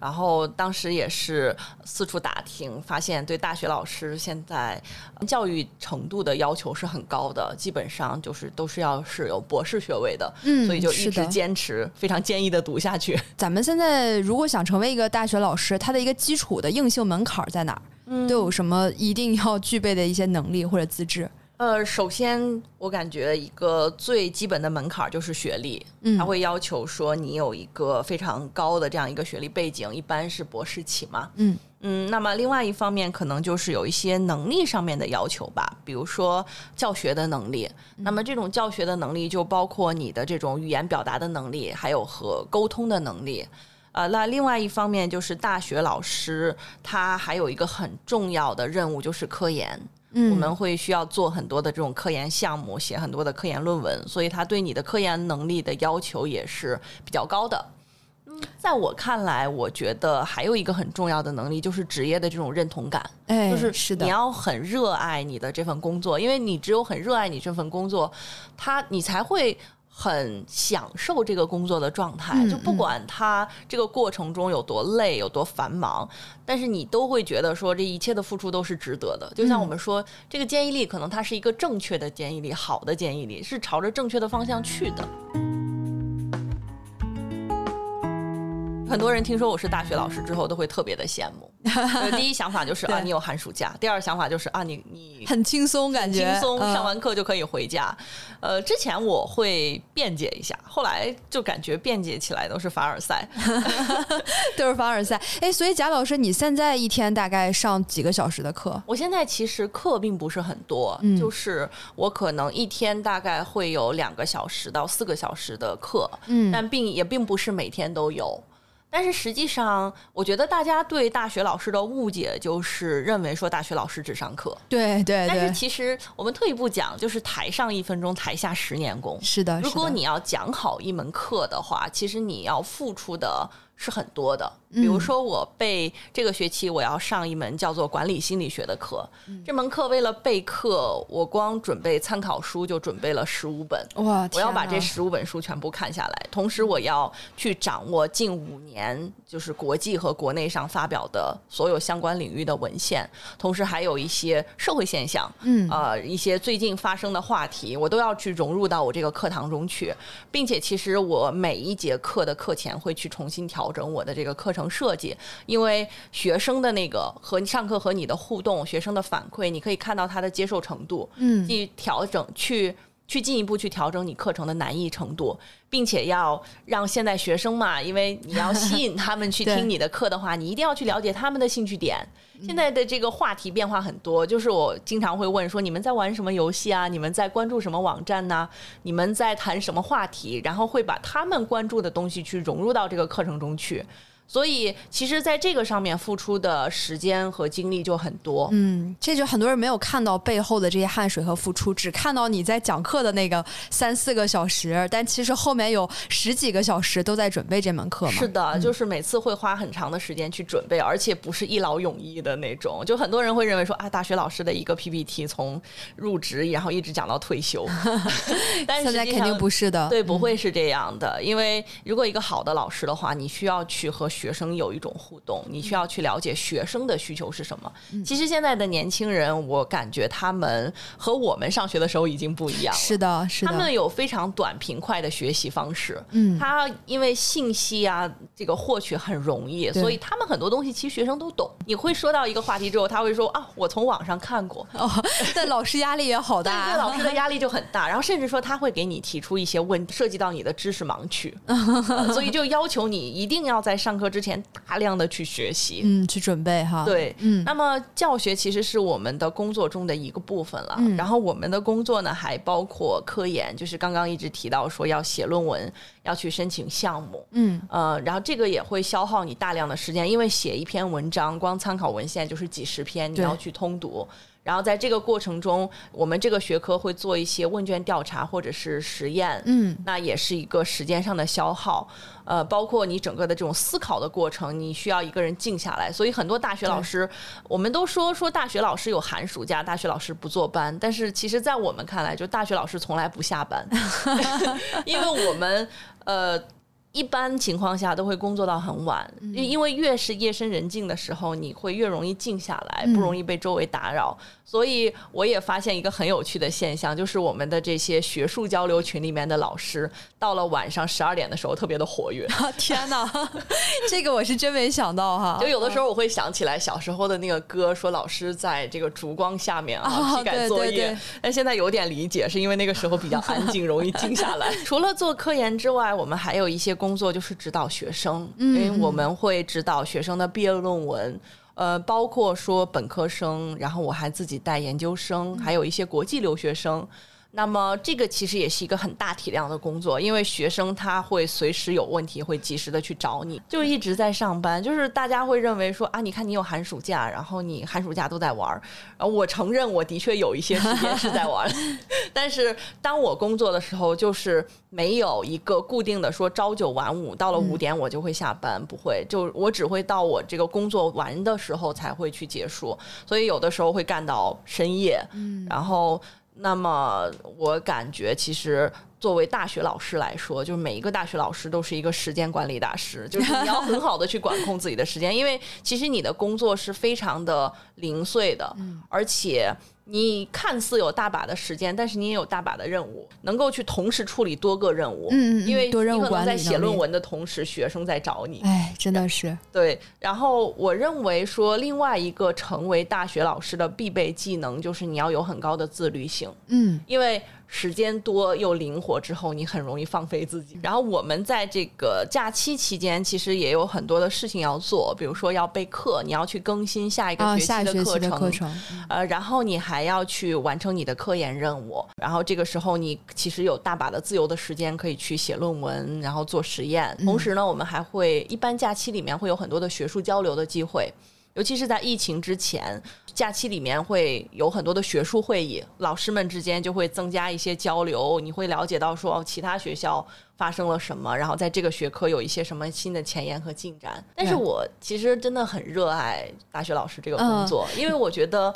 B: 然后当时也是四处打听，发现对大学老师现在教育程度的要求是很高的，基本上就是都是要是有博士学位的，
A: 嗯
B: 所以就一直坚持，非常坚毅的读下去。
A: 咱们现在如果想成为一个大学老师，它的一个基础的硬性门槛在哪儿？
B: 嗯
A: 都有什么一定要具备的一些能力或者资质？
B: 呃，首先我感觉一个最基本的门槛儿就是学历，
A: 嗯
B: 他会要求说你有一个非常高的这样一个学历背景，一般是博士起嘛。
A: 嗯
B: 嗯，那么另外一方面可能就是有一些能力上面的要求吧，比如说教学的能力。那么这种教学的能力就包括你的这种语言表达的能力，还有和沟通的能力。呃，那另外一方面就是大学老师他还有一个很重要的任务就是科研。
A: 嗯，
B: 我们会需要做很多的这种科研项目，写很多的科研论文，所以他对你的科研能力的要求也是比较高的。嗯，在我看来，我觉得还有一个很重要的能力就是职业的这种认同感，
A: 哎，
B: 就是你要很热爱你的这份工作，因为你只有很热爱你这份工作，他你才会。很享受这个工作的状态，
A: 嗯
B: 就不管他这个过程中有多累、有多繁忙，但是你都会觉得说这一切的付出都是值得的。就像我们说，这个建议力可能它是一个正确的建议力，好的建议力是朝着正确的方向去的。很多人听说我是大学老师之后，都会特别的羡慕。呃 第一想法就是啊，你有寒暑假；第二想法就是啊，你你
A: 很轻松，感觉
B: 轻松，
A: 嗯
B: 上完课就可以回家。呃，之前我会辩解一下，后来就感觉辩解起来都是凡尔赛。
A: 都是凡尔赛。哎，所以贾老师，你现在一天大概上几个小时的课？
B: 我现在其实课并不是很多，
A: 嗯
B: 就是我可能一天大概会有两个小时到四个小时的课，
A: 嗯
B: 但并也并不是每天都有。但是实际上，我觉得大家对大学老师的误解就是认为说大学老师只上课，
A: 对对
B: 但是，其实我们退一步讲，就是台上一分钟，台下十年功。
A: 是的。
B: 如果你要讲好一门课的话，其实你要付出的是很多的。比如说，我备这个学期我要上一门叫做管理心理学的课，这门课为了备课，我光准备参考书就准备了十五本。
A: 哇，
B: 我要把这十五本书全部看下来，同时我要去掌握近五年就是国际和国内上发表的所有相关领域的文献，同时还有一些社会现象，
A: 嗯。
B: 呃，一些最近发生的话题，我都要去融入到我这个课堂中去，并且其实我每一节课的课前会去重新调整我的这个课程设计，因为学生的那个和你上课和你的互动，学生的反馈，你可以看到他的接受程度，
A: 嗯
B: 去调整去。去进一步去调整你课程的难易程度，并且要让现在学生嘛，因为你要吸引他们去 听你的课的话，你一定要去了解他们的兴趣点。现在的这个话题变化很多，就是我经常会问说，你们在玩什么游戏啊？你们在关注什么网站呢、你们在谈什么话题？然后会把他们关注的东西去融入到这个课程中去。所以，其实在这个上面付出的时间和精力就很多。
A: 嗯，这就很多人没有看到背后的这些汗水和付出，只看到你在讲课的那个三四个小时，但其实后面有十几个小时都在准备这门课嘛。
B: 是的，就是每次会花很长的时间去准备，而且不是一劳永逸的那种。就很多人会认为说啊，大学老师的一个 PPT 从入职然后一直讲到退休，但是
A: 现在肯定不是的。
B: 对，不会是这样的，因为如果一个好的老师的话，你需要去和学生有一种互动，你需要去了解学生的需求是什么。其实现在的年轻人，我感觉他们和我们上学的时候已经不一样了。
A: 是的，是的，
B: 他们有非常短平快的学习方式，
A: 嗯。
B: 他因为信息啊这个获取很容易，所以他们很多东西其实学生都懂。你会说到一个话题之后，他会说啊，我从网上看过，
A: 哦，但老师压力也好
B: 对
A: 大，
B: 对，老师的压力就很大，然后甚至说他会给你提出一些问，涉及到你的知识盲区，呃所以就要求你一定要在上课之前大量的去学习。
A: 嗯去准备哈。，
B: 对，
A: 嗯
B: 那么教学其实是我们的工作中的一个部分了。
A: 嗯
B: 然后我们的工作呢，还包括科研，就是刚刚一直提到说要写论文，要去申请项目。
A: 嗯
B: 呃，然后这个也会消耗你大量的时间，因为写一篇文章，光参考文献就是几十篇，你要去通读。然后在这个过程中，我们这个学科会做一些问卷调查或者是实验，
A: 嗯，
B: 那也是一个时间上的消耗。呃，包括你整个的这种思考的过程，你需要一个人静下来。所以很多大学老师，我们都说说大学老师有寒暑假，大学老师不坐班。但是其实，在我们看来，就大学老师从来不下班，因为我们呃。一般情况下都会工作到很晚，因因为越是夜深人静的时候，你会越容易静下来，不容易被周围打扰。所以我也发现一个很有趣的现象，就是我们的这些学术交流群里面的老师，到了晚上十二点的时候特别的活跃。
A: 天哪，这个我是真没想到哈！
B: 就有的时候我会想起来小时候的那个歌，说老师在这个烛光下面啊批改作业，但现在有点理解，是因为那个时候比较安静，容易静下来。除了做科研之外，我们还有一些工作，就是指导学生，因为我们会指导学生的毕业论文。呃，包括说本科生，然后我还自己带研究生，还有一些国际留学生。那么这个其实也是一个很大体量的工作，因为学生他会随时有问题，会及时的去找你，就一直在上班。就是大家会认为说啊，你看你有寒暑假，然后你寒暑假都在玩儿。呃，我承认我的确有一些时间是在玩，但是当我工作的时候，就是没有一个固定的说朝九晚五，到了五点我就会下班，不会，就我只会到我这个工作完的时候才会去结束，所以有的时候会干到深夜，嗯，然后。那么我感觉，其实作为大学老师来说，就是每一个大学老师都是一个时间管理大师，就是你要很好的去管控自己的时间，因为其实你的工作是非常的零碎的，而且。你看似有大把的时间，但是你也有大把的任务，能够去同时处理多个任务。
A: 嗯嗯，
B: 因为
A: 你
B: 可能在写论文的同时，学生在找你。
A: 哎，真的是
B: 对。然后我认为说，另外一个成为大学老师的必备技能，就是你要有很高的自律性。
A: 嗯，
B: 因为。时间多又灵活之后，你很容易放飞自己。然后我们在这个假期期间，其实也有很多的事情要做，比如说要备课，你要去更新下一个学期
A: 的
B: 课程，
A: 课程
B: 呃，然后你还要去完成你的科研任务。然后这个时候，你其实有大把的自由的时间可以去写论文，然后做实验。同时呢，我们还会一般假期里面会有很多的学术交流的机会。尤其是在疫情之前，假期里面会有很多的学术会议，老师们之间就会增加一些交流，你会了解到说其他学校发生了什么，然后在这个学科有一些什么新的前沿和进展。但是我其实真的很热爱大学老师这个工作，因为我觉得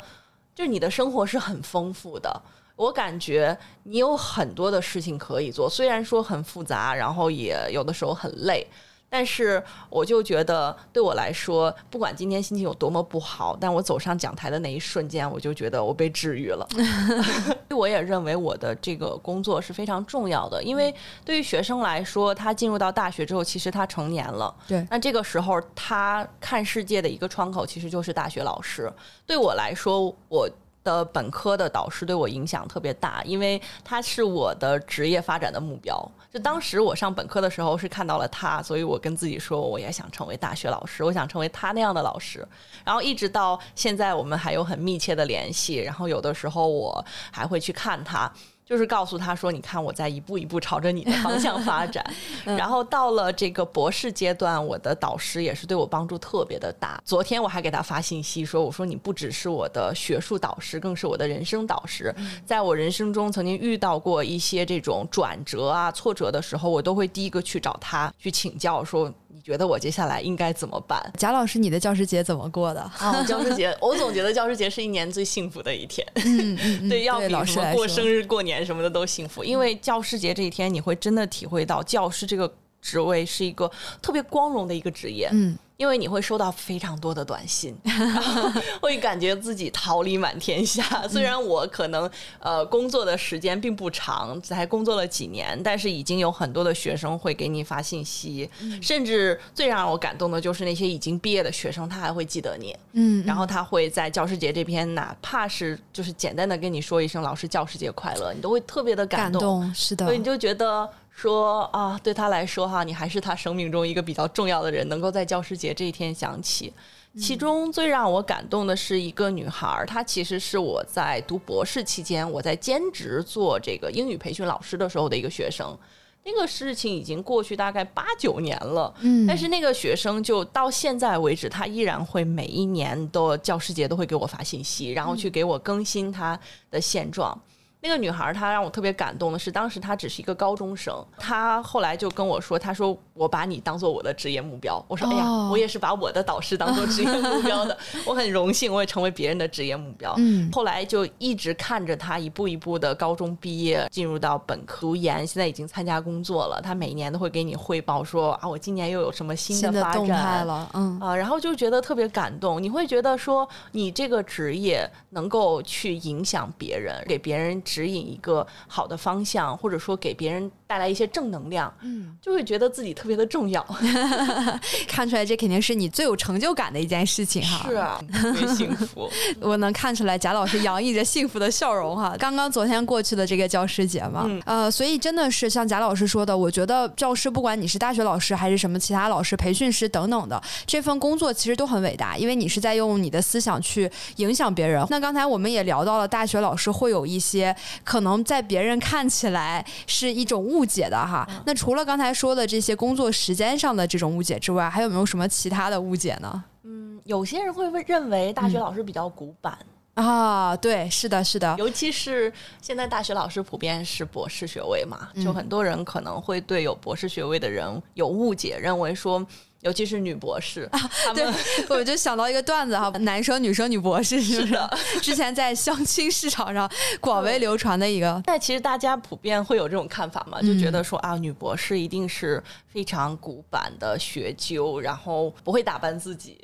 B: 就是你的生活是很丰富的，我感觉你有很多的事情可以做，虽然说很复杂，然后也有的时候很累。但是我就觉得，对我来说，不管今天心情有多么不好，但我走上讲台的那一瞬间，我就觉得我被治愈了。我也认为我的这个工作是非常重要的，因为对于学生来说，他进入到大学之后，其实他成年了。
A: 对，
B: 那这个时候他看世界的一个窗口，其实就是大学老师。对我来说，我。的本科的导师对我影响特别大，因为他是我的职业发展的目标。就当时我上本科的时候是看到了他，所以我跟自己说，我也想成为大学老师，我想成为他那样的老师。然后一直到现在，我们还有很密切的联系。然后有的时候我还会去看他。就是告诉他说：“你看，我在一步一步朝着你的 方向发展。然后到了这个博士阶段，我的导师也是对我帮助特别的大。昨天我还给他发信息说：‘我说你不只是我的学术导师，更是我的人生导师。’在我人生中曾经遇到过一些这种转折啊、挫折的时候，我都会第一个去找他去请教说。”你觉得我接下来应该怎么办？
A: 贾老师，你的教师节怎么过的？
B: 啊，教师节，我总觉得教师节是一年最幸福的一天。
A: 嗯嗯，
B: 对，要比
A: 什
B: 么过生日、过年什么的都幸福，因为教师节这一天，你会真的体会到教师这个职位是一个特别光荣的一个职业。
A: 嗯。
B: 因为你会收到非常多的短信，会感觉自己桃李满天下。虽然我可能呃工作的时间并不长，才工作了几年，但是已经有很多的学生会给你发信息，甚至最让我感动的就是那些已经毕业的学生，他还会记得你。
A: 嗯，
B: 然后他会在教师节这边，哪怕是就是简单的跟你说一声“老师教师节快乐”，你都会特别的
A: 感
B: 动。
A: 是的，
B: 所以你就觉得。说啊，对他来说哈，你还是他生命中一个比较重要的人，能够在教师节这一天想起。其中最让我感动的是一个女孩，她其实是我在读博士期间，我在兼职做这个英语培训老师的时候的一个学生。那个事情已经过去大概八九年了，
A: 嗯
B: 但是那个学生就到现在为止，他依然会每一年的教师节都会给我发信息，然后去给我更新他的现状。那个女孩，她让我特别感动的是，当时她只是一个高中生，她后来就跟我说：“她说我把你当做我的职业目标。”我说：“哎呀，
A: 哦
B: 我也是把我的导师当做职业目 标的，我很荣幸我也成为别人的职业目标。”
A: 嗯
B: 后来就一直看着她一步一步的高中毕业，进入到本科读研，现在已经参加工作了。她每年都会给你汇报说：“啊，我今年又有什么新
A: 新的
B: 发展。”
A: 了，嗯
B: 啊，然后就觉得特别感动。你会觉得说，你这个职业能够去影响别人，给别人指引一个好的方向，或者说给别人带来一些正能量，
A: 嗯，
B: 就会觉得自己特别的重要。
A: 看出来这肯定是你最有成就感的一件事情哈。
B: 是啊，特别幸福。
A: 我能看出来贾老师洋溢着幸福的笑容哈。刚刚昨天过去的这个教师节嘛，
B: 嗯
A: 呃，所以真的是像贾老师说的，我觉得教师不管你是大学老师还是什么其他老师、培训师等等的，这份工作其实都很伟大，因为你是在用你的思想去影响别人。那刚才我们也聊到了，大学老师会有一些可能在别人看起来是一种误解的哈。那除了刚才说的这些工作时间上的这种误解之外，还有没有什么其他的误解呢？
B: 嗯有些人会认为大学老师比较古板，
A: 啊，对，是的，是的，
B: 尤其是现在大学老师普遍是博士学位嘛，就很多人可能会对有博士学位的人有误解，认为说。尤其是女博士，啊
A: 对，我就想到一个段子哈，男生女生女博士是不是？之前在相亲市场上广为流传的一个，
B: 但其实大家普遍会有这种看法嘛，就觉得说啊，女博士一定是非常古板的学究，然后不会打扮自己。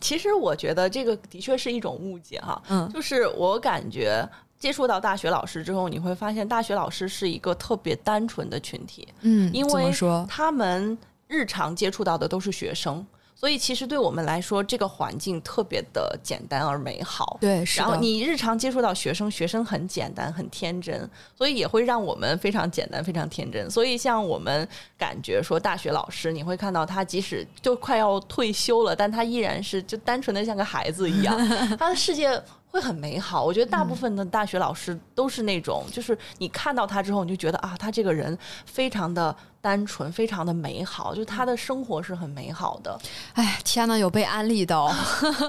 B: 其实我觉得这个的确是一种误解哈，
A: 嗯
B: 就是我感觉。接触到大学老师之后，你会发现大学老师是一个特别单纯的群体，
A: 嗯，
B: 因为？他们日常接触到的都是学生，所以其实对我们来说，这个环境特别的简单而美好。
A: 对，是，
B: 然后你日常接触到学生，学生很简单、很天真，所以也会让我们非常简单、非常天真。所以像我们感觉说，大学老师你会看到他，即使就快要退休了，但他依然是就单纯的像个孩子一样，他的世界。会很美好，我觉得大部分的大学老师都是那种，就是你看到他之后，你就觉得啊，他这个人非常的单纯，非常的美好，就他的生活是很美好的。
A: 哎，天呐，有被安利的、哦。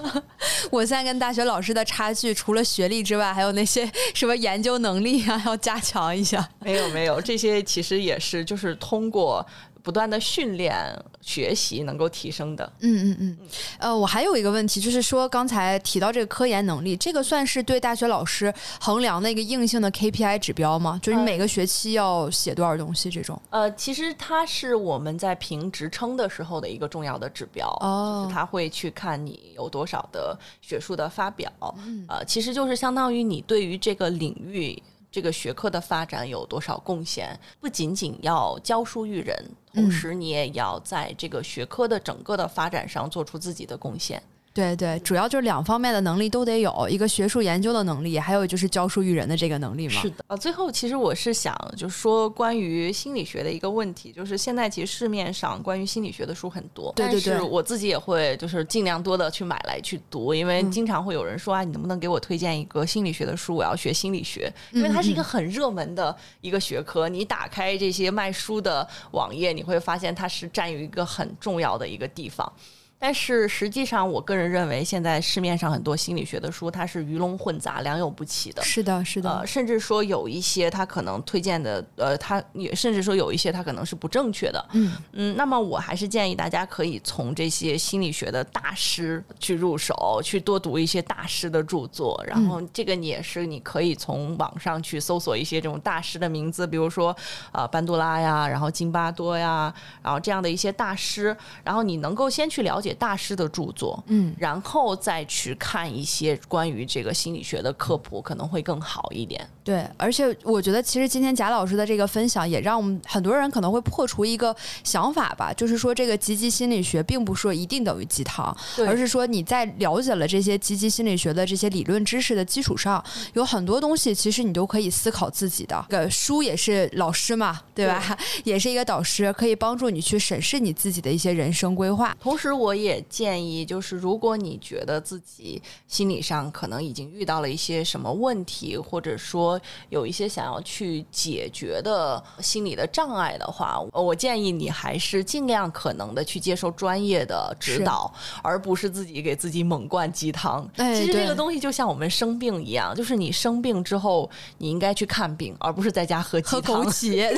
A: 我现在跟大学老师的差距，除了学历之外，还有那些什么研究能力啊，要加强一下。
B: 没有没有，这些其实也是就是通过不断的训练学习能够提升的。
A: 嗯嗯嗯，呃，我还有一个问题，就是说刚才提到这个科研能力，这个算是对大学老师衡量的一个硬性的 KPI 指标吗？就是你每个学期要写多少东西这种？
B: 呃，其实它是我们在评职称的时候的一个重要的指标，
A: 哦
B: 就是他会去看你有多少的学术的发表，呃，其实就是相当于你对于这个领域。这个学科的发展有多少贡献？不仅仅要教书育人，同时你也要在这个学科的整个的发展上做出自己的贡献。
A: 对对，主要就是两方面的能力都得有，一个学术研究的能力，还有就是教书育人的这个能力嘛。
B: 是的，啊，最后其实我是想就说关于心理学的一个问题，就是现在其实市面上关于心理学的书很多，
A: 对对对
B: 但是我自己也会就是尽量多的去买来去读，因为
A: 嗯
B: 经常会有人说啊，你能不能给我推荐一个心理学的书？我要学心理学，因为它是一个很热门的一个学科，你打开这些卖书的网页，你会发现它是占有一个很重要的一个地方。但是实际上，我个人认为，现在市面上很多心理学的书，它是鱼龙混杂、良莠不齐的。
A: 是的，是的，
B: 呃，甚至说有一些它可能推荐的，呃，它也甚至说有一些它可能是不正确的。
A: 嗯
B: 嗯，那么我还是建议大家可以从这些心理学的大师去入手，去多读一些大师的著作。然后这个你也是你可以从网上去搜索一些这种大师的名字，比如说呃班杜拉呀，然后津巴多呀，然后这样的一些大师，然后你能够先去了解大师的著作，
A: 嗯，
B: 然后再去看一些关于这个心理学的科普，可能会更好一点。
A: 对，而且我觉得其实今天贾老师的这个分享，也让我们很多人可能会破除一个想法吧，就是说这个积极心理学并不是说一定等于鸡汤，而是说你在了解了这些积极心理学的这些理论知识的基础上，有很多东西其实你都可以思考自己的。这个书也是老师嘛，对吧？也是一个导师，可以帮助你去审视你自己的一些人生规划。
B: 同时，我我也建议，就是如果你觉得自己心理上可能已经遇到了一些什么问题，或者说有一些想要去解决的心理的障碍的话，我建议你还是尽量可能的去接受专业的指导，而不是自己给自己猛灌鸡汤。其实这个东西就像我们生病一样，就是你生病之后，你应该去看病，而不是在家喝鸡汤。
A: 枸杞，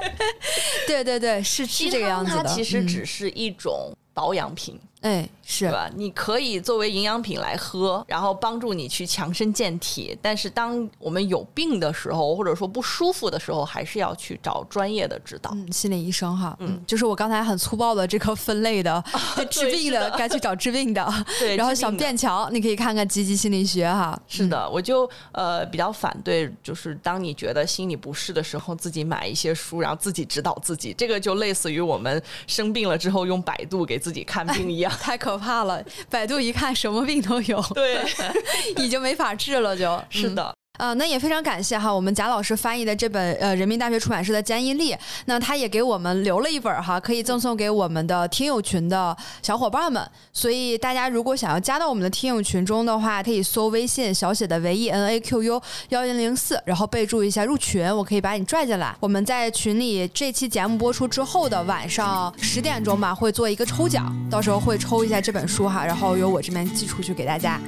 A: 对对对，是是这个样子的。
B: 它其实只是一种保养品。
A: 哎，是
B: 吧？你可以作为营养品来喝，然后帮助你去强身健体。但是，当我们有病的时候，或者说不舒服的时候，还是要去找专业的指导。
A: 嗯，心理医生哈，嗯，就是我刚才很粗暴的这个分类的，治病的该去找治病的。
B: 对，
A: 然后想变强，你可以看看积极心理学哈。
B: 是的，我就呃比较反对，就是当你觉得心理不适的时候，自己买一些书，然后自己指导自己。这个就类似于我们生病了之后用百度给自己看病一样。
A: 太可怕了！百度一看，什么病都有，
B: 对，
A: 已经没法治了，就
B: 是的。
A: 呃，那也非常感谢哈，我们贾老师翻译的这本呃人民大学出版社的《坚毅力》，那他也给我们留了一本哈，可以赠送给我们的听友群的小伙伴们。所以大家如果想要加到我们的听友群中的话，可以搜微信小写的唯一 N A Q U 幺零零四，然后备注一下入群，我可以把你拽进来。我们在群里这期节目播出之后的晚上十点钟吧，会做一个抽奖，到时候会抽一下这本书哈，然后由我这边寄出去给大家。